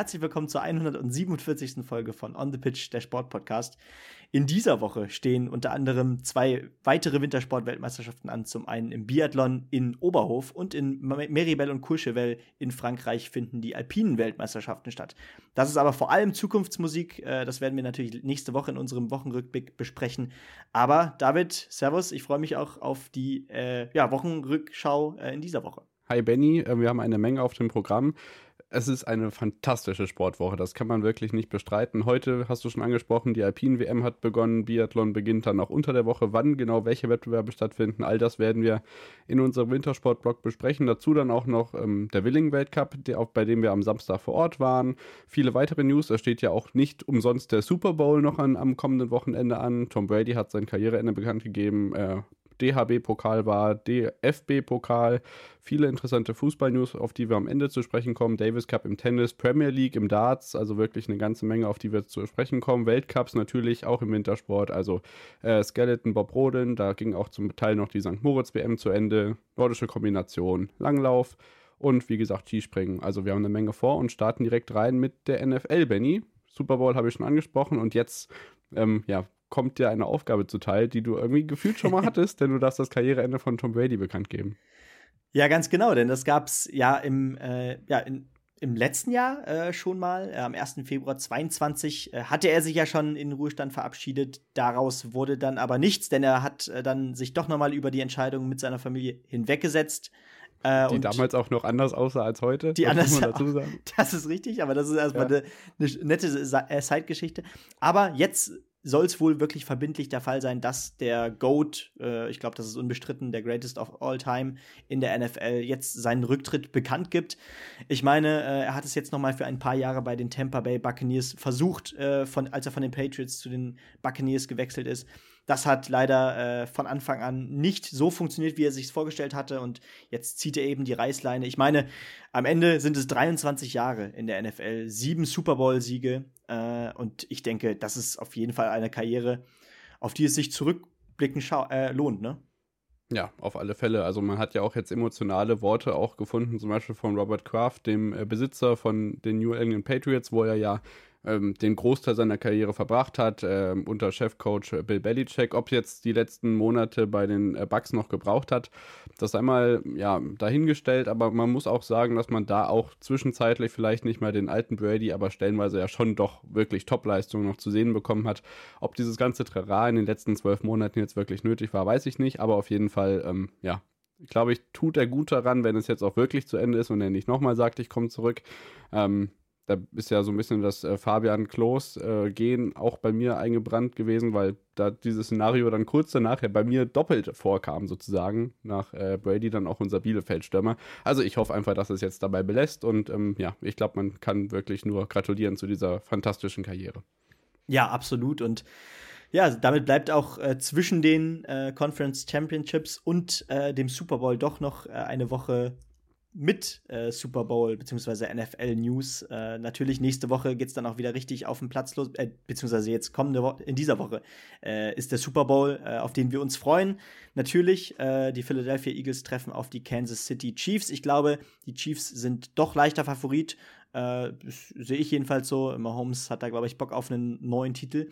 Herzlich willkommen zur 147. Folge von On the Pitch, der Sportpodcast. In dieser Woche stehen unter anderem zwei weitere Wintersport-Weltmeisterschaften an. Zum einen im Biathlon in Oberhof und in Meribel und Courchevel in Frankreich finden die alpinen Weltmeisterschaften statt. Das ist aber vor allem Zukunftsmusik. Äh, das werden wir natürlich nächste Woche in unserem Wochenrückblick besprechen. Aber David, Servus, ich freue mich auch auf die äh, ja, Wochenrückschau äh, in dieser Woche. Hi Benny, wir haben eine Menge auf dem Programm es ist eine fantastische Sportwoche, das kann man wirklich nicht bestreiten. Heute hast du schon angesprochen, die Alpin-WM hat begonnen, Biathlon beginnt dann auch unter der Woche. Wann genau welche Wettbewerbe stattfinden, all das werden wir in unserem Wintersportblog besprechen. Dazu dann auch noch ähm, der Willing-Weltcup, bei dem wir am Samstag vor Ort waren. Viele weitere News, es steht ja auch nicht umsonst der Super Bowl noch an, am kommenden Wochenende an. Tom Brady hat sein Karriereende bekannt gegeben. Äh, DHB-Pokal war, DFB-Pokal, viele interessante Fußball-News, auf die wir am Ende zu sprechen kommen. Davis Cup im Tennis, Premier League im Darts, also wirklich eine ganze Menge, auf die wir zu sprechen kommen. Weltcups natürlich auch im Wintersport, also äh, Skeleton Bob Rodeln, da ging auch zum Teil noch die St. Moritz WM zu Ende, nordische Kombination, Langlauf und wie gesagt Skispringen. Also wir haben eine Menge vor und starten direkt rein mit der NFL, Benny. Super Bowl habe ich schon angesprochen und jetzt ähm, ja, kommt dir eine Aufgabe zuteil, die du irgendwie gefühlt schon mal hattest, denn du darfst das Karriereende von Tom Brady bekannt geben. Ja, ganz genau, denn das gab es ja im, äh, ja, in, im letzten Jahr äh, schon mal. Äh, am 1. Februar 22 äh, hatte er sich ja schon in den Ruhestand verabschiedet. Daraus wurde dann aber nichts, denn er hat äh, dann sich doch noch mal über die Entscheidung mit seiner Familie hinweggesetzt. Äh, die damals auch noch anders aussah als heute. Die anders, muss man dazu sagen. Das ist richtig, aber das ist erstmal ja. eine, eine nette Zeitgeschichte. Aber jetzt soll es wohl wirklich verbindlich der Fall sein, dass der GOAT, äh, ich glaube, das ist unbestritten, der Greatest of All Time in der NFL, jetzt seinen Rücktritt bekannt gibt. Ich meine, äh, er hat es jetzt noch mal für ein paar Jahre bei den Tampa Bay Buccaneers versucht, äh, von, als er von den Patriots zu den Buccaneers gewechselt ist. Das hat leider äh, von Anfang an nicht so funktioniert, wie er sich vorgestellt hatte. Und jetzt zieht er eben die Reißleine. Ich meine, am Ende sind es 23 Jahre in der NFL, sieben Super Bowl-Siege. Äh, und ich denke, das ist auf jeden Fall eine Karriere, auf die es sich zurückblicken äh, lohnt, ne? Ja, auf alle Fälle. Also man hat ja auch jetzt emotionale Worte auch gefunden, zum Beispiel von Robert Kraft, dem äh, Besitzer von den New England Patriots, wo er ja ähm, den Großteil seiner Karriere verbracht hat, äh, unter Chefcoach Bill Belichick. Ob jetzt die letzten Monate bei den äh, Bucks noch gebraucht hat, das einmal ja, dahingestellt, aber man muss auch sagen, dass man da auch zwischenzeitlich vielleicht nicht mehr den alten Brady, aber stellenweise ja schon doch wirklich Topleistungen noch zu sehen bekommen hat. Ob dieses ganze Trara in den letzten zwölf Monaten jetzt wirklich nötig war, weiß ich nicht, aber auf jeden Fall, ähm, ja, ich glaube, ich tut er gut daran, wenn es jetzt auch wirklich zu Ende ist und er nicht nochmal sagt, ich komme zurück. Ähm, da ist ja so ein bisschen das äh, Fabian Klos-Gehen äh, auch bei mir eingebrannt gewesen, weil da dieses Szenario dann kurz danach ja bei mir doppelt vorkam, sozusagen, nach äh, Brady dann auch unser Bielefeld-Stürmer. Also ich hoffe einfach, dass es jetzt dabei belässt und ähm, ja, ich glaube, man kann wirklich nur gratulieren zu dieser fantastischen Karriere. Ja, absolut und ja, damit bleibt auch äh, zwischen den äh, Conference Championships und äh, dem Super Bowl doch noch äh, eine Woche mit äh, Super Bowl bzw. NFL News. Äh, natürlich nächste Woche geht es dann auch wieder richtig auf den Platz los, äh, beziehungsweise jetzt kommende Woche, in dieser Woche äh, ist der Super Bowl, äh, auf den wir uns freuen. Natürlich, äh, die Philadelphia Eagles treffen auf die Kansas City Chiefs. Ich glaube, die Chiefs sind doch leichter Favorit. Sehe ich jedenfalls so. Mahomes hat da, glaube ich, Bock auf einen neuen Titel.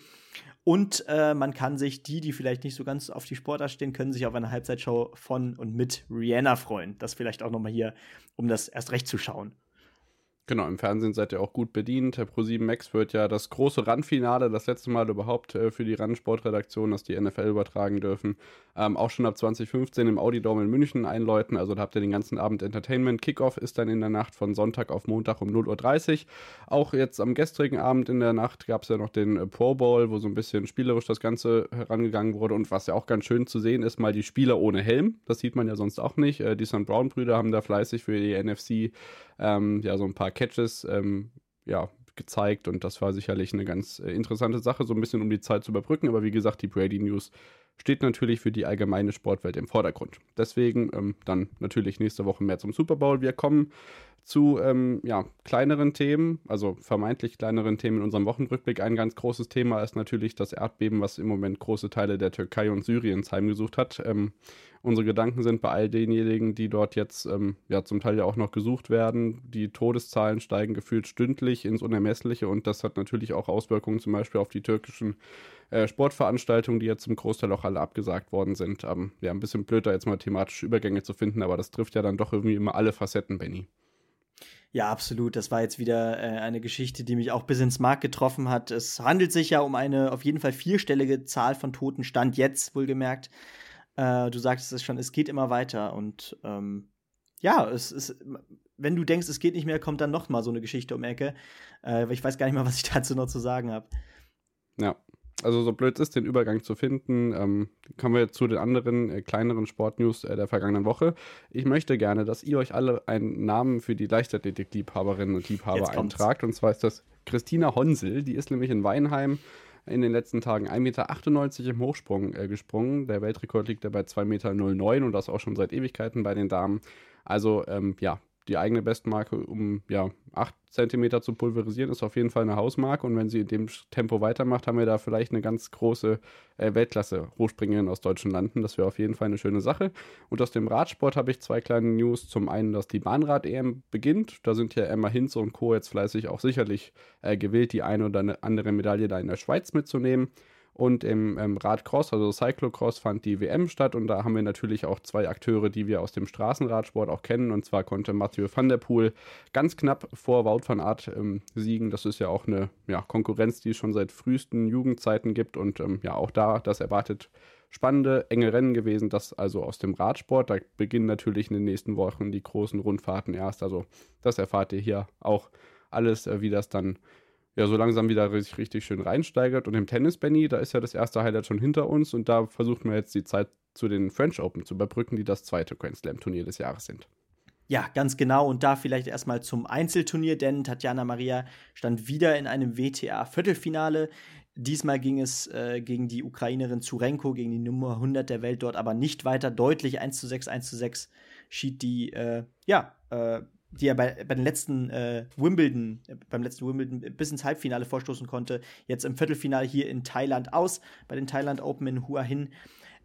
Und äh, man kann sich, die, die vielleicht nicht so ganz auf die Sportart stehen, können sich auf eine Halbzeitshow von und mit Rihanna freuen. Das vielleicht auch nochmal hier, um das erst recht zu schauen. Genau, im Fernsehen seid ihr auch gut bedient. Der Pro7 Max wird ja das große Randfinale, das letzte Mal überhaupt äh, für die Randsportredaktion, dass die NFL übertragen dürfen, ähm, auch schon ab 2015 im Audidome in München einläuten. Also da habt ihr den ganzen Abend Entertainment. Kickoff ist dann in der Nacht von Sonntag auf Montag um 0.30 Uhr. Auch jetzt am gestrigen Abend in der Nacht gab es ja noch den äh, Pro Bowl, wo so ein bisschen spielerisch das Ganze herangegangen wurde. Und was ja auch ganz schön zu sehen ist, mal die Spieler ohne Helm. Das sieht man ja sonst auch nicht. Äh, die St. Brown-Brüder haben da fleißig für die NFC ähm, ja so ein paar Catches ähm, ja, gezeigt und das war sicherlich eine ganz äh, interessante Sache, so ein bisschen um die Zeit zu überbrücken. Aber wie gesagt, die Brady News steht natürlich für die allgemeine Sportwelt im Vordergrund. Deswegen ähm, dann natürlich nächste Woche mehr zum Super Bowl. Wir kommen zu ähm, ja, kleineren Themen, also vermeintlich kleineren Themen in unserem Wochenrückblick. Ein ganz großes Thema ist natürlich das Erdbeben, was im Moment große Teile der Türkei und Syriens heimgesucht hat. Ähm, unsere Gedanken sind bei all denjenigen, die dort jetzt ähm, ja zum Teil ja auch noch gesucht werden. Die Todeszahlen steigen gefühlt stündlich ins Unermessliche und das hat natürlich auch Auswirkungen zum Beispiel auf die türkischen äh, Sportveranstaltungen, die jetzt zum Großteil auch alle abgesagt worden sind. Ähm, ja, ein bisschen blöd, da jetzt mal thematische Übergänge zu finden, aber das trifft ja dann doch irgendwie immer alle Facetten, Benny. Ja, absolut. Das war jetzt wieder äh, eine Geschichte, die mich auch bis ins Mark getroffen hat. Es handelt sich ja um eine auf jeden Fall vierstellige Zahl von Toten, Stand jetzt wohlgemerkt. Äh, du sagtest es schon, es geht immer weiter. Und ähm, ja, es ist, wenn du denkst, es geht nicht mehr, kommt dann noch mal so eine Geschichte um Ecke. Äh, ich weiß gar nicht mal, was ich dazu noch zu sagen habe. Ja, also so blöd ist, den Übergang zu finden, ähm, kommen wir zu den anderen äh, kleineren Sportnews äh, der vergangenen Woche. Ich möchte gerne, dass ihr euch alle einen Namen für die Leichtathletik-Liebhaberinnen und Liebhaber eintragt. Und zwar ist das Christina Honsel. Die ist nämlich in Weinheim in den letzten Tagen 1,98 Meter im Hochsprung äh, gesprungen. Der Weltrekord liegt ja bei 2,09 Meter und das auch schon seit Ewigkeiten bei den Damen. Also ähm, ja, die eigene Bestmarke um ja, 8 cm zu pulverisieren, ist auf jeden Fall eine Hausmarke. Und wenn sie in dem Tempo weitermacht, haben wir da vielleicht eine ganz große äh, Weltklasse-Hochspringerin aus deutschen Landen. Das wäre auf jeden Fall eine schöne Sache. Und aus dem Radsport habe ich zwei kleine News. Zum einen, dass die Bahnrad-EM beginnt. Da sind ja Emma Hinze und Co. jetzt fleißig auch sicherlich äh, gewillt, die eine oder andere Medaille da in der Schweiz mitzunehmen. Und im ähm, Radcross, also Cyclocross, fand die WM statt. Und da haben wir natürlich auch zwei Akteure, die wir aus dem Straßenradsport auch kennen. Und zwar konnte Mathieu van der Poel ganz knapp vor Wout van Aert ähm, siegen. Das ist ja auch eine ja, Konkurrenz, die es schon seit frühesten Jugendzeiten gibt. Und ähm, ja, auch da, das erwartet spannende, enge Rennen gewesen. Das also aus dem Radsport. Da beginnen natürlich in den nächsten Wochen die großen Rundfahrten erst. Also das erfahrt ihr hier auch alles, äh, wie das dann ja so langsam wieder richtig, richtig schön reinsteigert. Und im Tennis, Benny, da ist ja das erste Highlight schon hinter uns und da versucht man jetzt die Zeit zu den French Open zu überbrücken, die das zweite Grand Slam Turnier des Jahres sind. Ja, ganz genau. Und da vielleicht erstmal zum Einzelturnier, denn Tatjana Maria stand wieder in einem WTA-Viertelfinale. Diesmal ging es äh, gegen die Ukrainerin Zurenko, gegen die Nummer 100 der Welt dort, aber nicht weiter deutlich. 1 zu 6, 1 zu 6 schied die, äh, ja, äh, die er bei, bei den letzten äh, Wimbledon, beim letzten Wimbledon bis ins Halbfinale vorstoßen konnte, jetzt im Viertelfinale hier in Thailand aus, bei den Thailand Open in Hua Hin.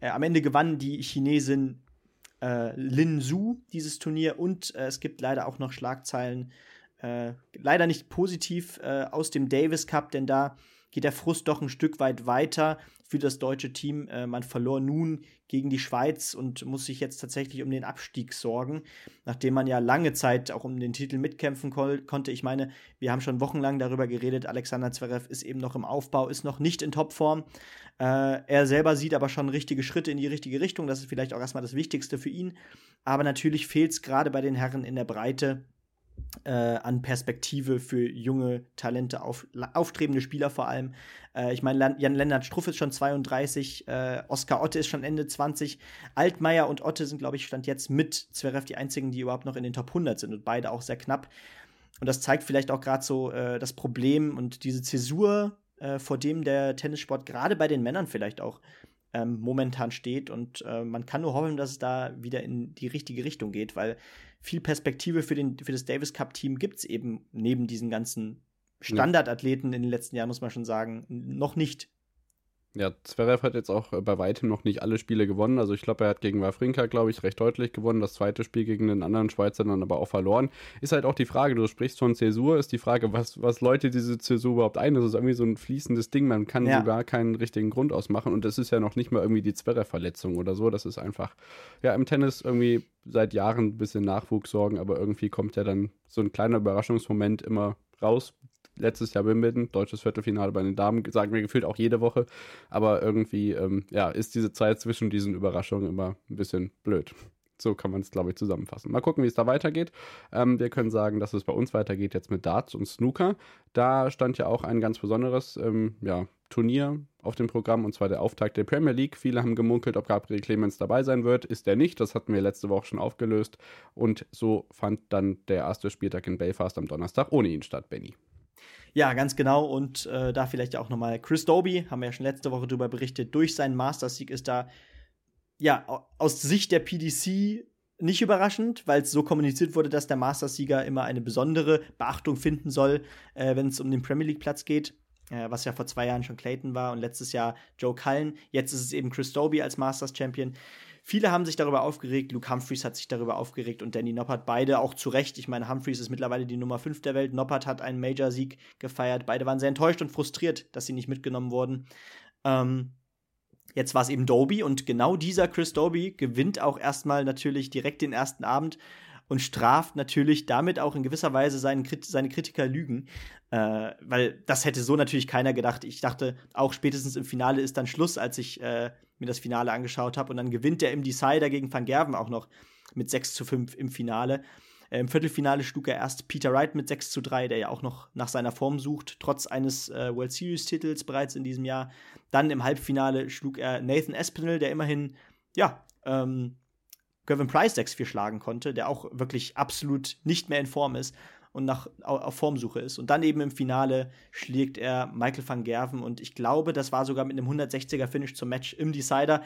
Äh, am Ende gewann die Chinesin äh, Lin Su dieses Turnier und äh, es gibt leider auch noch Schlagzeilen, äh, leider nicht positiv äh, aus dem Davis Cup, denn da geht der Frust doch ein Stück weit weiter für das deutsche Team. Äh, man verlor nun gegen die Schweiz und muss sich jetzt tatsächlich um den Abstieg sorgen, nachdem man ja lange Zeit auch um den Titel mitkämpfen konnte. Ich meine, wir haben schon wochenlang darüber geredet. Alexander Zverev ist eben noch im Aufbau, ist noch nicht in Topform. Äh, er selber sieht aber schon richtige Schritte in die richtige Richtung. Das ist vielleicht auch erstmal das Wichtigste für ihn. Aber natürlich fehlt es gerade bei den Herren in der Breite äh, an Perspektive für junge Talente, auf, aufstrebende Spieler vor allem. Äh, ich meine, Jan-Lennart Struff ist schon 32, äh, Oskar Otte ist schon Ende 20, Altmaier und Otte sind, glaube ich, stand jetzt mit Zverev die einzigen, die überhaupt noch in den Top 100 sind und beide auch sehr knapp. Und das zeigt vielleicht auch gerade so äh, das Problem und diese Zäsur, äh, vor dem der Tennissport gerade bei den Männern vielleicht auch ähm, momentan steht. Und äh, man kann nur hoffen, dass es da wieder in die richtige Richtung geht, weil viel Perspektive für, den, für das Davis Cup-Team gibt es eben neben diesen ganzen Standardathleten in den letzten Jahren, muss man schon sagen, noch nicht. Ja, Zverev hat jetzt auch äh, bei weitem noch nicht alle Spiele gewonnen. Also ich glaube, er hat gegen Wawrinka, glaube ich, recht deutlich gewonnen. Das zweite Spiel gegen den anderen Schweizer dann aber auch verloren. Ist halt auch die Frage, du sprichst von Zäsur, ist die Frage, was, was läutet diese Zäsur überhaupt ein? Das ist irgendwie so ein fließendes Ding, man kann ja. sogar keinen richtigen Grund ausmachen. Und das ist ja noch nicht mal irgendwie die Zverev-Verletzung oder so. Das ist einfach, ja, im Tennis irgendwie seit Jahren ein bisschen Nachwuchs sorgen, aber irgendwie kommt ja dann so ein kleiner Überraschungsmoment immer raus, letztes Jahr Wimbledon, deutsches Viertelfinale bei den Damen, sagen wir gefühlt auch jede Woche. Aber irgendwie, ähm, ja, ist diese Zeit zwischen diesen Überraschungen immer ein bisschen blöd. So kann man es, glaube ich, zusammenfassen. Mal gucken, wie es da weitergeht. Ähm, wir können sagen, dass es bei uns weitergeht jetzt mit Darts und Snooker. Da stand ja auch ein ganz besonderes ähm, ja, Turnier auf dem Programm, und zwar der Auftakt der Premier League. Viele haben gemunkelt, ob Gabriel Clemens dabei sein wird. Ist er nicht. Das hatten wir letzte Woche schon aufgelöst. Und so fand dann der erste Spieltag in Belfast am Donnerstag ohne ihn statt, Benny. Ja, ganz genau. Und äh, da vielleicht auch nochmal Chris Doby, haben wir ja schon letzte Woche darüber berichtet, durch seinen Masters-Sieg ist da, ja, aus Sicht der PDC nicht überraschend, weil es so kommuniziert wurde, dass der Masters-Sieger immer eine besondere Beachtung finden soll, äh, wenn es um den Premier League-Platz geht. Äh, was ja vor zwei Jahren schon Clayton war und letztes Jahr Joe Cullen. Jetzt ist es eben Chris Doby als Masters-Champion. Viele haben sich darüber aufgeregt, Luke Humphreys hat sich darüber aufgeregt und Danny Noppert beide auch zu Recht. Ich meine, Humphreys ist mittlerweile die Nummer 5 der Welt, Noppert hat einen Major-Sieg gefeiert. Beide waren sehr enttäuscht und frustriert, dass sie nicht mitgenommen wurden. Ähm, jetzt war es eben Doby und genau dieser Chris Doby gewinnt auch erstmal natürlich direkt den ersten Abend und straft natürlich damit auch in gewisser Weise seinen, seine Kritiker Lügen. Äh, weil das hätte so natürlich keiner gedacht. Ich dachte, auch spätestens im Finale ist dann Schluss, als ich äh, mir das Finale angeschaut habe. Und dann gewinnt der im Decider gegen Van Gerven auch noch mit 6 zu 5 im Finale. Äh, Im Viertelfinale schlug er erst Peter Wright mit 6 zu 3, der ja auch noch nach seiner Form sucht, trotz eines äh, World Series-Titels bereits in diesem Jahr. Dann im Halbfinale schlug er Nathan Espinel, der immerhin, ja, ähm, Gavin Price 6-4 schlagen konnte, der auch wirklich absolut nicht mehr in Form ist und nach, auf Formsuche ist. Und dann eben im Finale schlägt er Michael van Gerven und ich glaube, das war sogar mit einem 160er Finish zum Match im Decider.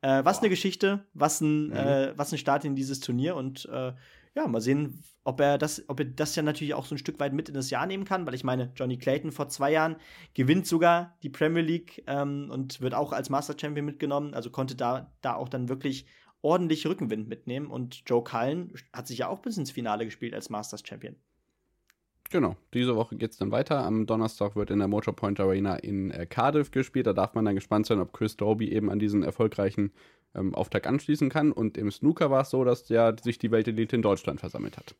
Äh, was Boah. eine Geschichte, was ein, mhm. äh, was ein Start in dieses Turnier und äh, ja, mal sehen, ob er das, ob er das ja natürlich auch so ein Stück weit mit in das Jahr nehmen kann, weil ich meine, Johnny Clayton vor zwei Jahren gewinnt sogar die Premier League ähm, und wird auch als Master Champion mitgenommen, also konnte da, da auch dann wirklich ordentlich Rückenwind mitnehmen und Joe Cullen hat sich ja auch bis ins Finale gespielt als Masters Champion. Genau, diese Woche geht es dann weiter. Am Donnerstag wird in der Motorpoint Arena in äh, Cardiff gespielt. Da darf man dann gespannt sein, ob Chris Doby eben an diesen erfolgreichen ähm, Auftakt anschließen kann. Und im Snooker war es so, dass ja sich die Weltelite in Deutschland versammelt hat.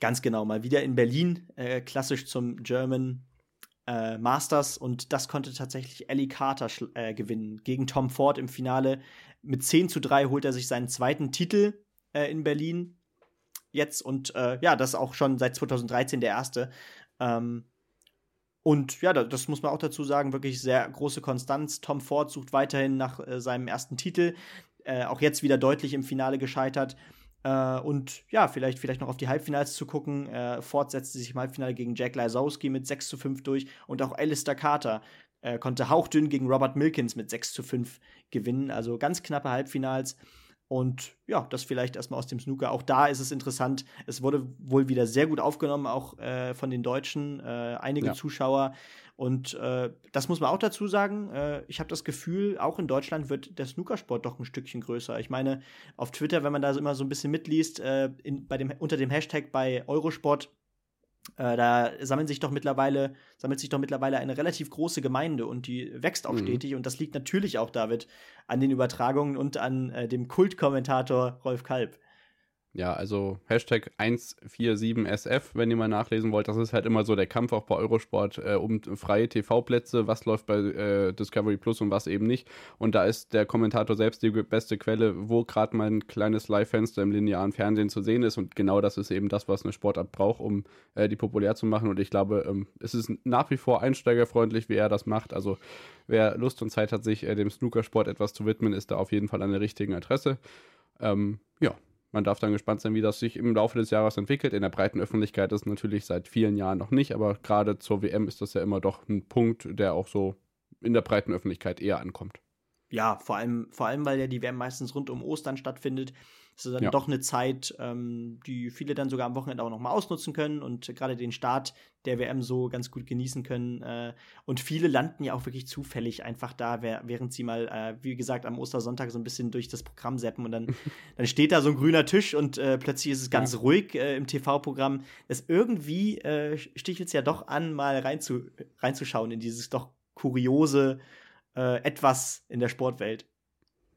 Ganz genau, mal wieder in Berlin, äh, klassisch zum German äh, Masters. Und das konnte tatsächlich Ellie Carter äh, gewinnen gegen Tom Ford im Finale. Mit 10 zu 3 holt er sich seinen zweiten Titel äh, in Berlin jetzt und äh, ja, das ist auch schon seit 2013 der erste. Ähm, und ja, das muss man auch dazu sagen, wirklich sehr große Konstanz. Tom Ford sucht weiterhin nach äh, seinem ersten Titel, äh, auch jetzt wieder deutlich im Finale gescheitert. Äh, und ja, vielleicht, vielleicht noch auf die Halbfinals zu gucken. Äh, Ford setzte sich im Halbfinale gegen Jack Lysowski mit 6 zu 5 durch und auch Alistair Carter äh, konnte hauchdünn gegen Robert Milkins mit 6 zu 5 gewinnen. Also ganz knappe Halbfinals. Und ja, das vielleicht erstmal aus dem Snooker. Auch da ist es interessant. Es wurde wohl wieder sehr gut aufgenommen, auch äh, von den Deutschen, äh, einige ja. Zuschauer. Und äh, das muss man auch dazu sagen. Äh, ich habe das Gefühl, auch in Deutschland wird der Snookersport doch ein Stückchen größer. Ich meine, auf Twitter, wenn man da immer so ein bisschen mitliest, äh, in, bei dem, unter dem Hashtag bei Eurosport, äh, da sammeln sich doch mittlerweile, sammelt sich doch mittlerweile eine relativ große Gemeinde und die wächst auch mhm. stetig. Und das liegt natürlich auch, David, an den Übertragungen und an äh, dem Kultkommentator Rolf Kalb. Ja, also Hashtag 147SF, wenn ihr mal nachlesen wollt. Das ist halt immer so der Kampf auch bei Eurosport äh, um freie TV-Plätze, was läuft bei äh, Discovery Plus und was eben nicht. Und da ist der Kommentator selbst die beste Quelle, wo gerade mal ein kleines Live-Fenster im linearen Fernsehen zu sehen ist. Und genau das ist eben das, was eine Sportart braucht, um äh, die populär zu machen. Und ich glaube, ähm, es ist nach wie vor einsteigerfreundlich, wie er das macht. Also wer Lust und Zeit hat, sich äh, dem Snookersport etwas zu widmen, ist da auf jeden Fall an der richtigen Adresse. Ähm, ja, man darf dann gespannt sein, wie das sich im Laufe des Jahres entwickelt. In der breiten Öffentlichkeit ist natürlich seit vielen Jahren noch nicht, aber gerade zur WM ist das ja immer doch ein Punkt, der auch so in der breiten Öffentlichkeit eher ankommt. Ja, vor allem, vor allem, weil ja die WM meistens rund um Ostern stattfindet. Ist dann ja. doch eine Zeit, ähm, die viele dann sogar am Wochenende auch nochmal ausnutzen können und gerade den Start der WM so ganz gut genießen können. Äh, und viele landen ja auch wirklich zufällig einfach da, während sie mal, äh, wie gesagt, am Ostersonntag so ein bisschen durch das Programm seppen und dann, dann steht da so ein grüner Tisch und äh, plötzlich ist es ganz ja. ruhig äh, im TV-Programm. Das irgendwie äh, stichelt es ja doch an, mal reinzu reinzuschauen in dieses doch kuriose äh, Etwas in der Sportwelt.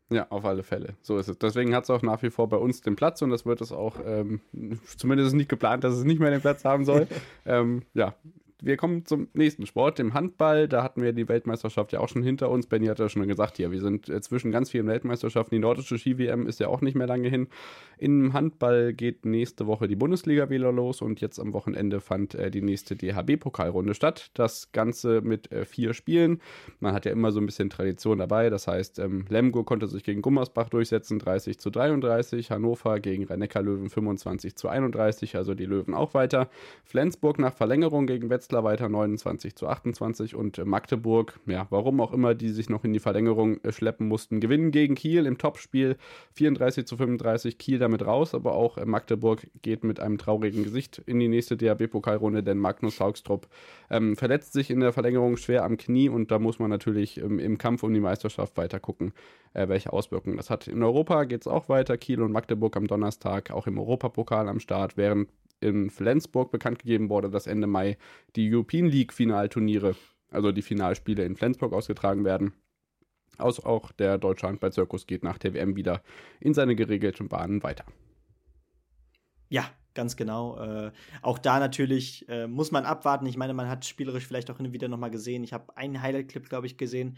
Ja, auf alle Fälle. So ist es. Deswegen hat es auch nach wie vor bei uns den Platz und das wird es auch, ähm, zumindest ist nicht geplant, dass es nicht mehr den Platz haben soll. ähm, ja, wir kommen zum nächsten Sport, dem Handball. Da hatten wir die Weltmeisterschaft ja auch schon hinter uns. Benny hat ja schon gesagt, ja, wir sind äh, zwischen ganz vielen Weltmeisterschaften. Die nordische Ski-WM ist ja auch nicht mehr lange hin. Im Handball geht nächste Woche die Bundesliga wieder los und jetzt am Wochenende fand äh, die nächste DHB-Pokalrunde statt. Das Ganze mit äh, vier Spielen. Man hat ja immer so ein bisschen Tradition dabei. Das heißt, ähm, Lemgo konnte sich gegen Gummersbach durchsetzen, 30 zu 33. Hannover gegen rhein löwen 25 zu 31. Also die Löwen auch weiter. Flensburg nach Verlängerung gegen Wetzlar Goslar weiter 29 zu 28 und Magdeburg, ja, warum auch immer, die sich noch in die Verlängerung äh, schleppen mussten, gewinnen gegen Kiel im Topspiel 34 zu 35, Kiel damit raus, aber auch äh, Magdeburg geht mit einem traurigen Gesicht in die nächste DHB-Pokalrunde, denn Magnus Haugstrup ähm, verletzt sich in der Verlängerung schwer am Knie. Und da muss man natürlich ähm, im Kampf um die Meisterschaft weiter gucken, äh, welche Auswirkungen das hat. In Europa geht es auch weiter, Kiel und Magdeburg am Donnerstag, auch im Europapokal am Start, während in Flensburg bekannt gegeben wurde, dass Ende Mai die European League Finalturniere, also die Finalspiele in Flensburg ausgetragen werden. Aus auch der Deutsche Handball-Zirkus geht nach der WM wieder in seine geregelten Bahnen weiter. Ja, ganz genau. Äh, auch da natürlich äh, muss man abwarten. Ich meine, man hat spielerisch vielleicht auch hin und wieder nochmal gesehen. Ich habe einen Highlight-Clip, glaube ich, gesehen,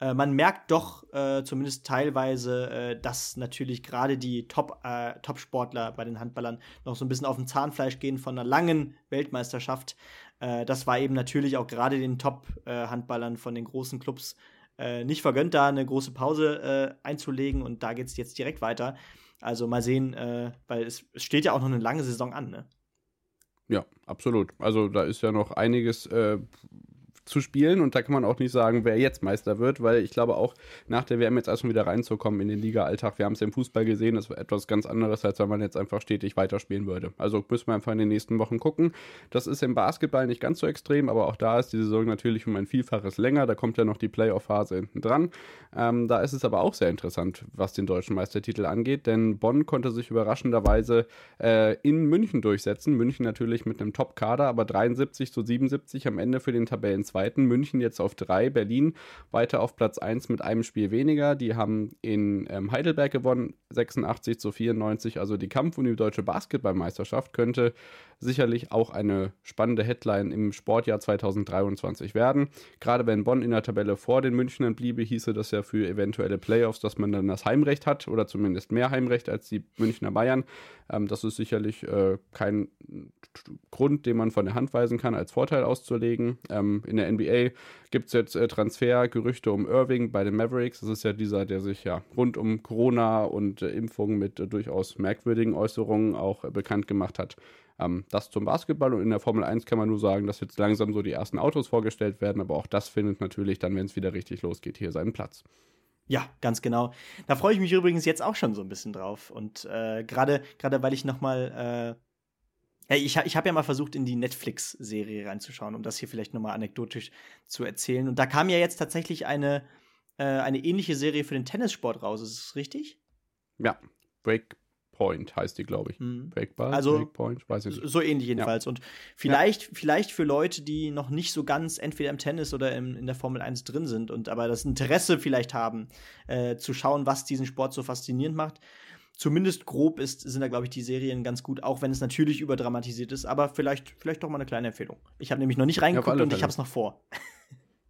äh, man merkt doch äh, zumindest teilweise, äh, dass natürlich gerade die Top, äh, Top-Sportler bei den Handballern noch so ein bisschen auf dem Zahnfleisch gehen von einer langen Weltmeisterschaft. Das war eben natürlich auch gerade den Top-Handballern von den großen Clubs nicht vergönnt, da eine große Pause einzulegen und da geht es jetzt direkt weiter. Also mal sehen, weil es, es, steht ja auch noch eine lange Saison an, ne? Ja, absolut. Also da ist ja noch einiges zu spielen und da kann man auch nicht sagen, wer jetzt Meister wird, weil ich glaube auch nach der WM jetzt erstmal wieder reinzukommen in den Liga-Alltag. Wir haben es im Fußball gesehen, das war etwas ganz anderes, als wenn man jetzt einfach stetig weiterspielen würde. Also müssen wir einfach in den nächsten Wochen gucken. Das ist im Basketball nicht ganz so extrem, aber auch da ist die Saison natürlich um ein Vielfaches länger. Da kommt ja noch die Playoff-Phase hinten dran. Ähm, da ist es aber auch sehr interessant, was den deutschen Meistertitel angeht, denn Bonn konnte sich überraschenderweise äh, in München durchsetzen. München natürlich mit einem Top-Kader, aber 73 zu 77 am Ende für den Tabellen zweiten. München jetzt auf drei, Berlin weiter auf Platz 1 mit einem Spiel weniger. Die haben in ähm, Heidelberg gewonnen, 86 zu 94. Also die Kampf um die deutsche Basketballmeisterschaft könnte sicherlich auch eine spannende Headline im Sportjahr 2023 werden. Gerade wenn Bonn in der Tabelle vor den Münchnern bliebe, hieße das ja für eventuelle Playoffs, dass man dann das Heimrecht hat oder zumindest mehr Heimrecht als die Münchner Bayern. Ähm, das ist sicherlich äh, kein Grund, den man von der Hand weisen kann, als Vorteil auszulegen. Ähm, in der NBA gibt es jetzt äh, Transfergerüchte um Irving bei den Mavericks. Das ist ja dieser, der sich ja rund um Corona und äh, Impfungen mit äh, durchaus merkwürdigen Äußerungen auch äh, bekannt gemacht hat. Ähm, das zum Basketball und in der Formel 1 kann man nur sagen, dass jetzt langsam so die ersten Autos vorgestellt werden, aber auch das findet natürlich dann, wenn es wieder richtig losgeht, hier seinen Platz. Ja, ganz genau. Da freue ich mich übrigens jetzt auch schon so ein bisschen drauf. Und äh, gerade, weil ich noch mal äh, ich, ich habe ja mal versucht, in die Netflix-Serie reinzuschauen, um das hier vielleicht noch mal anekdotisch zu erzählen. Und da kam ja jetzt tatsächlich eine, äh, eine ähnliche Serie für den Tennissport raus. Ist es richtig? Ja, Break Point heißt die, glaube ich. Mhm. Breakball, also, Breakpoint, weiß ich nicht. So ähnlich jedenfalls. Ja. Und vielleicht, ja. vielleicht für Leute, die noch nicht so ganz entweder im Tennis oder im, in der Formel 1 drin sind und aber das Interesse vielleicht haben, äh, zu schauen, was diesen Sport so faszinierend macht. Zumindest grob ist, sind da, glaube ich, die Serien ganz gut, auch wenn es natürlich überdramatisiert ist, aber vielleicht, vielleicht doch mal eine kleine Empfehlung. Ich habe nämlich noch nicht reingeguckt ja, und ich habe es noch vor.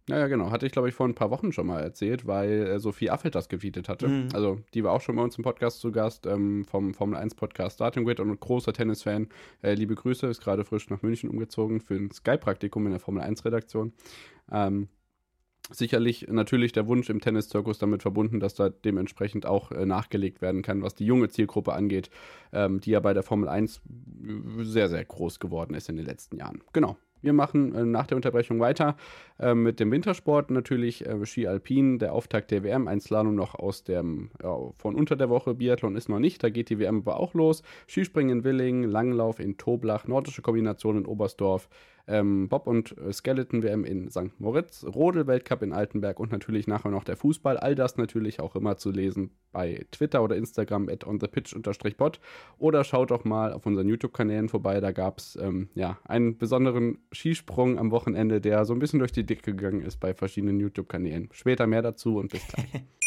Ja, ja, genau. Hatte ich, glaube ich, vor ein paar Wochen schon mal erzählt, weil äh, Sophie Affelt das gefeatet hatte. Mhm. Also, die war auch schon bei uns im Podcast zu Gast, ähm, vom Formel 1 Podcast Starting Grid und ein großer Tennisfan. Äh, liebe Grüße, ist gerade frisch nach München umgezogen für ein Sky-Praktikum in der Formel 1 Redaktion. Ähm, sicherlich natürlich der Wunsch im Tenniszirkus damit verbunden, dass da dementsprechend auch äh, nachgelegt werden kann, was die junge Zielgruppe angeht, ähm, die ja bei der Formel 1 sehr, sehr groß geworden ist in den letzten Jahren. Genau. Wir machen äh, nach der Unterbrechung weiter äh, mit dem Wintersport. Natürlich äh, Ski Alpin, der Auftakt der WM. Ein Slalom noch aus dem, von unter der Woche. Biathlon ist noch nicht, da geht die WM aber auch los. Skispringen in Willingen, Langlauf in Toblach, nordische Kombination in Oberstdorf ähm, Bob und äh, Skeleton WM in St. Moritz, Rodel-Weltcup in Altenberg und natürlich nachher noch der Fußball. All das natürlich auch immer zu lesen bei Twitter oder Instagram at onthepitch-bot oder schaut doch mal auf unseren YouTube-Kanälen vorbei. Da gab es ähm, ja, einen besonderen Skisprung am Wochenende, der so ein bisschen durch die Dicke gegangen ist bei verschiedenen YouTube-Kanälen. Später mehr dazu und bis gleich.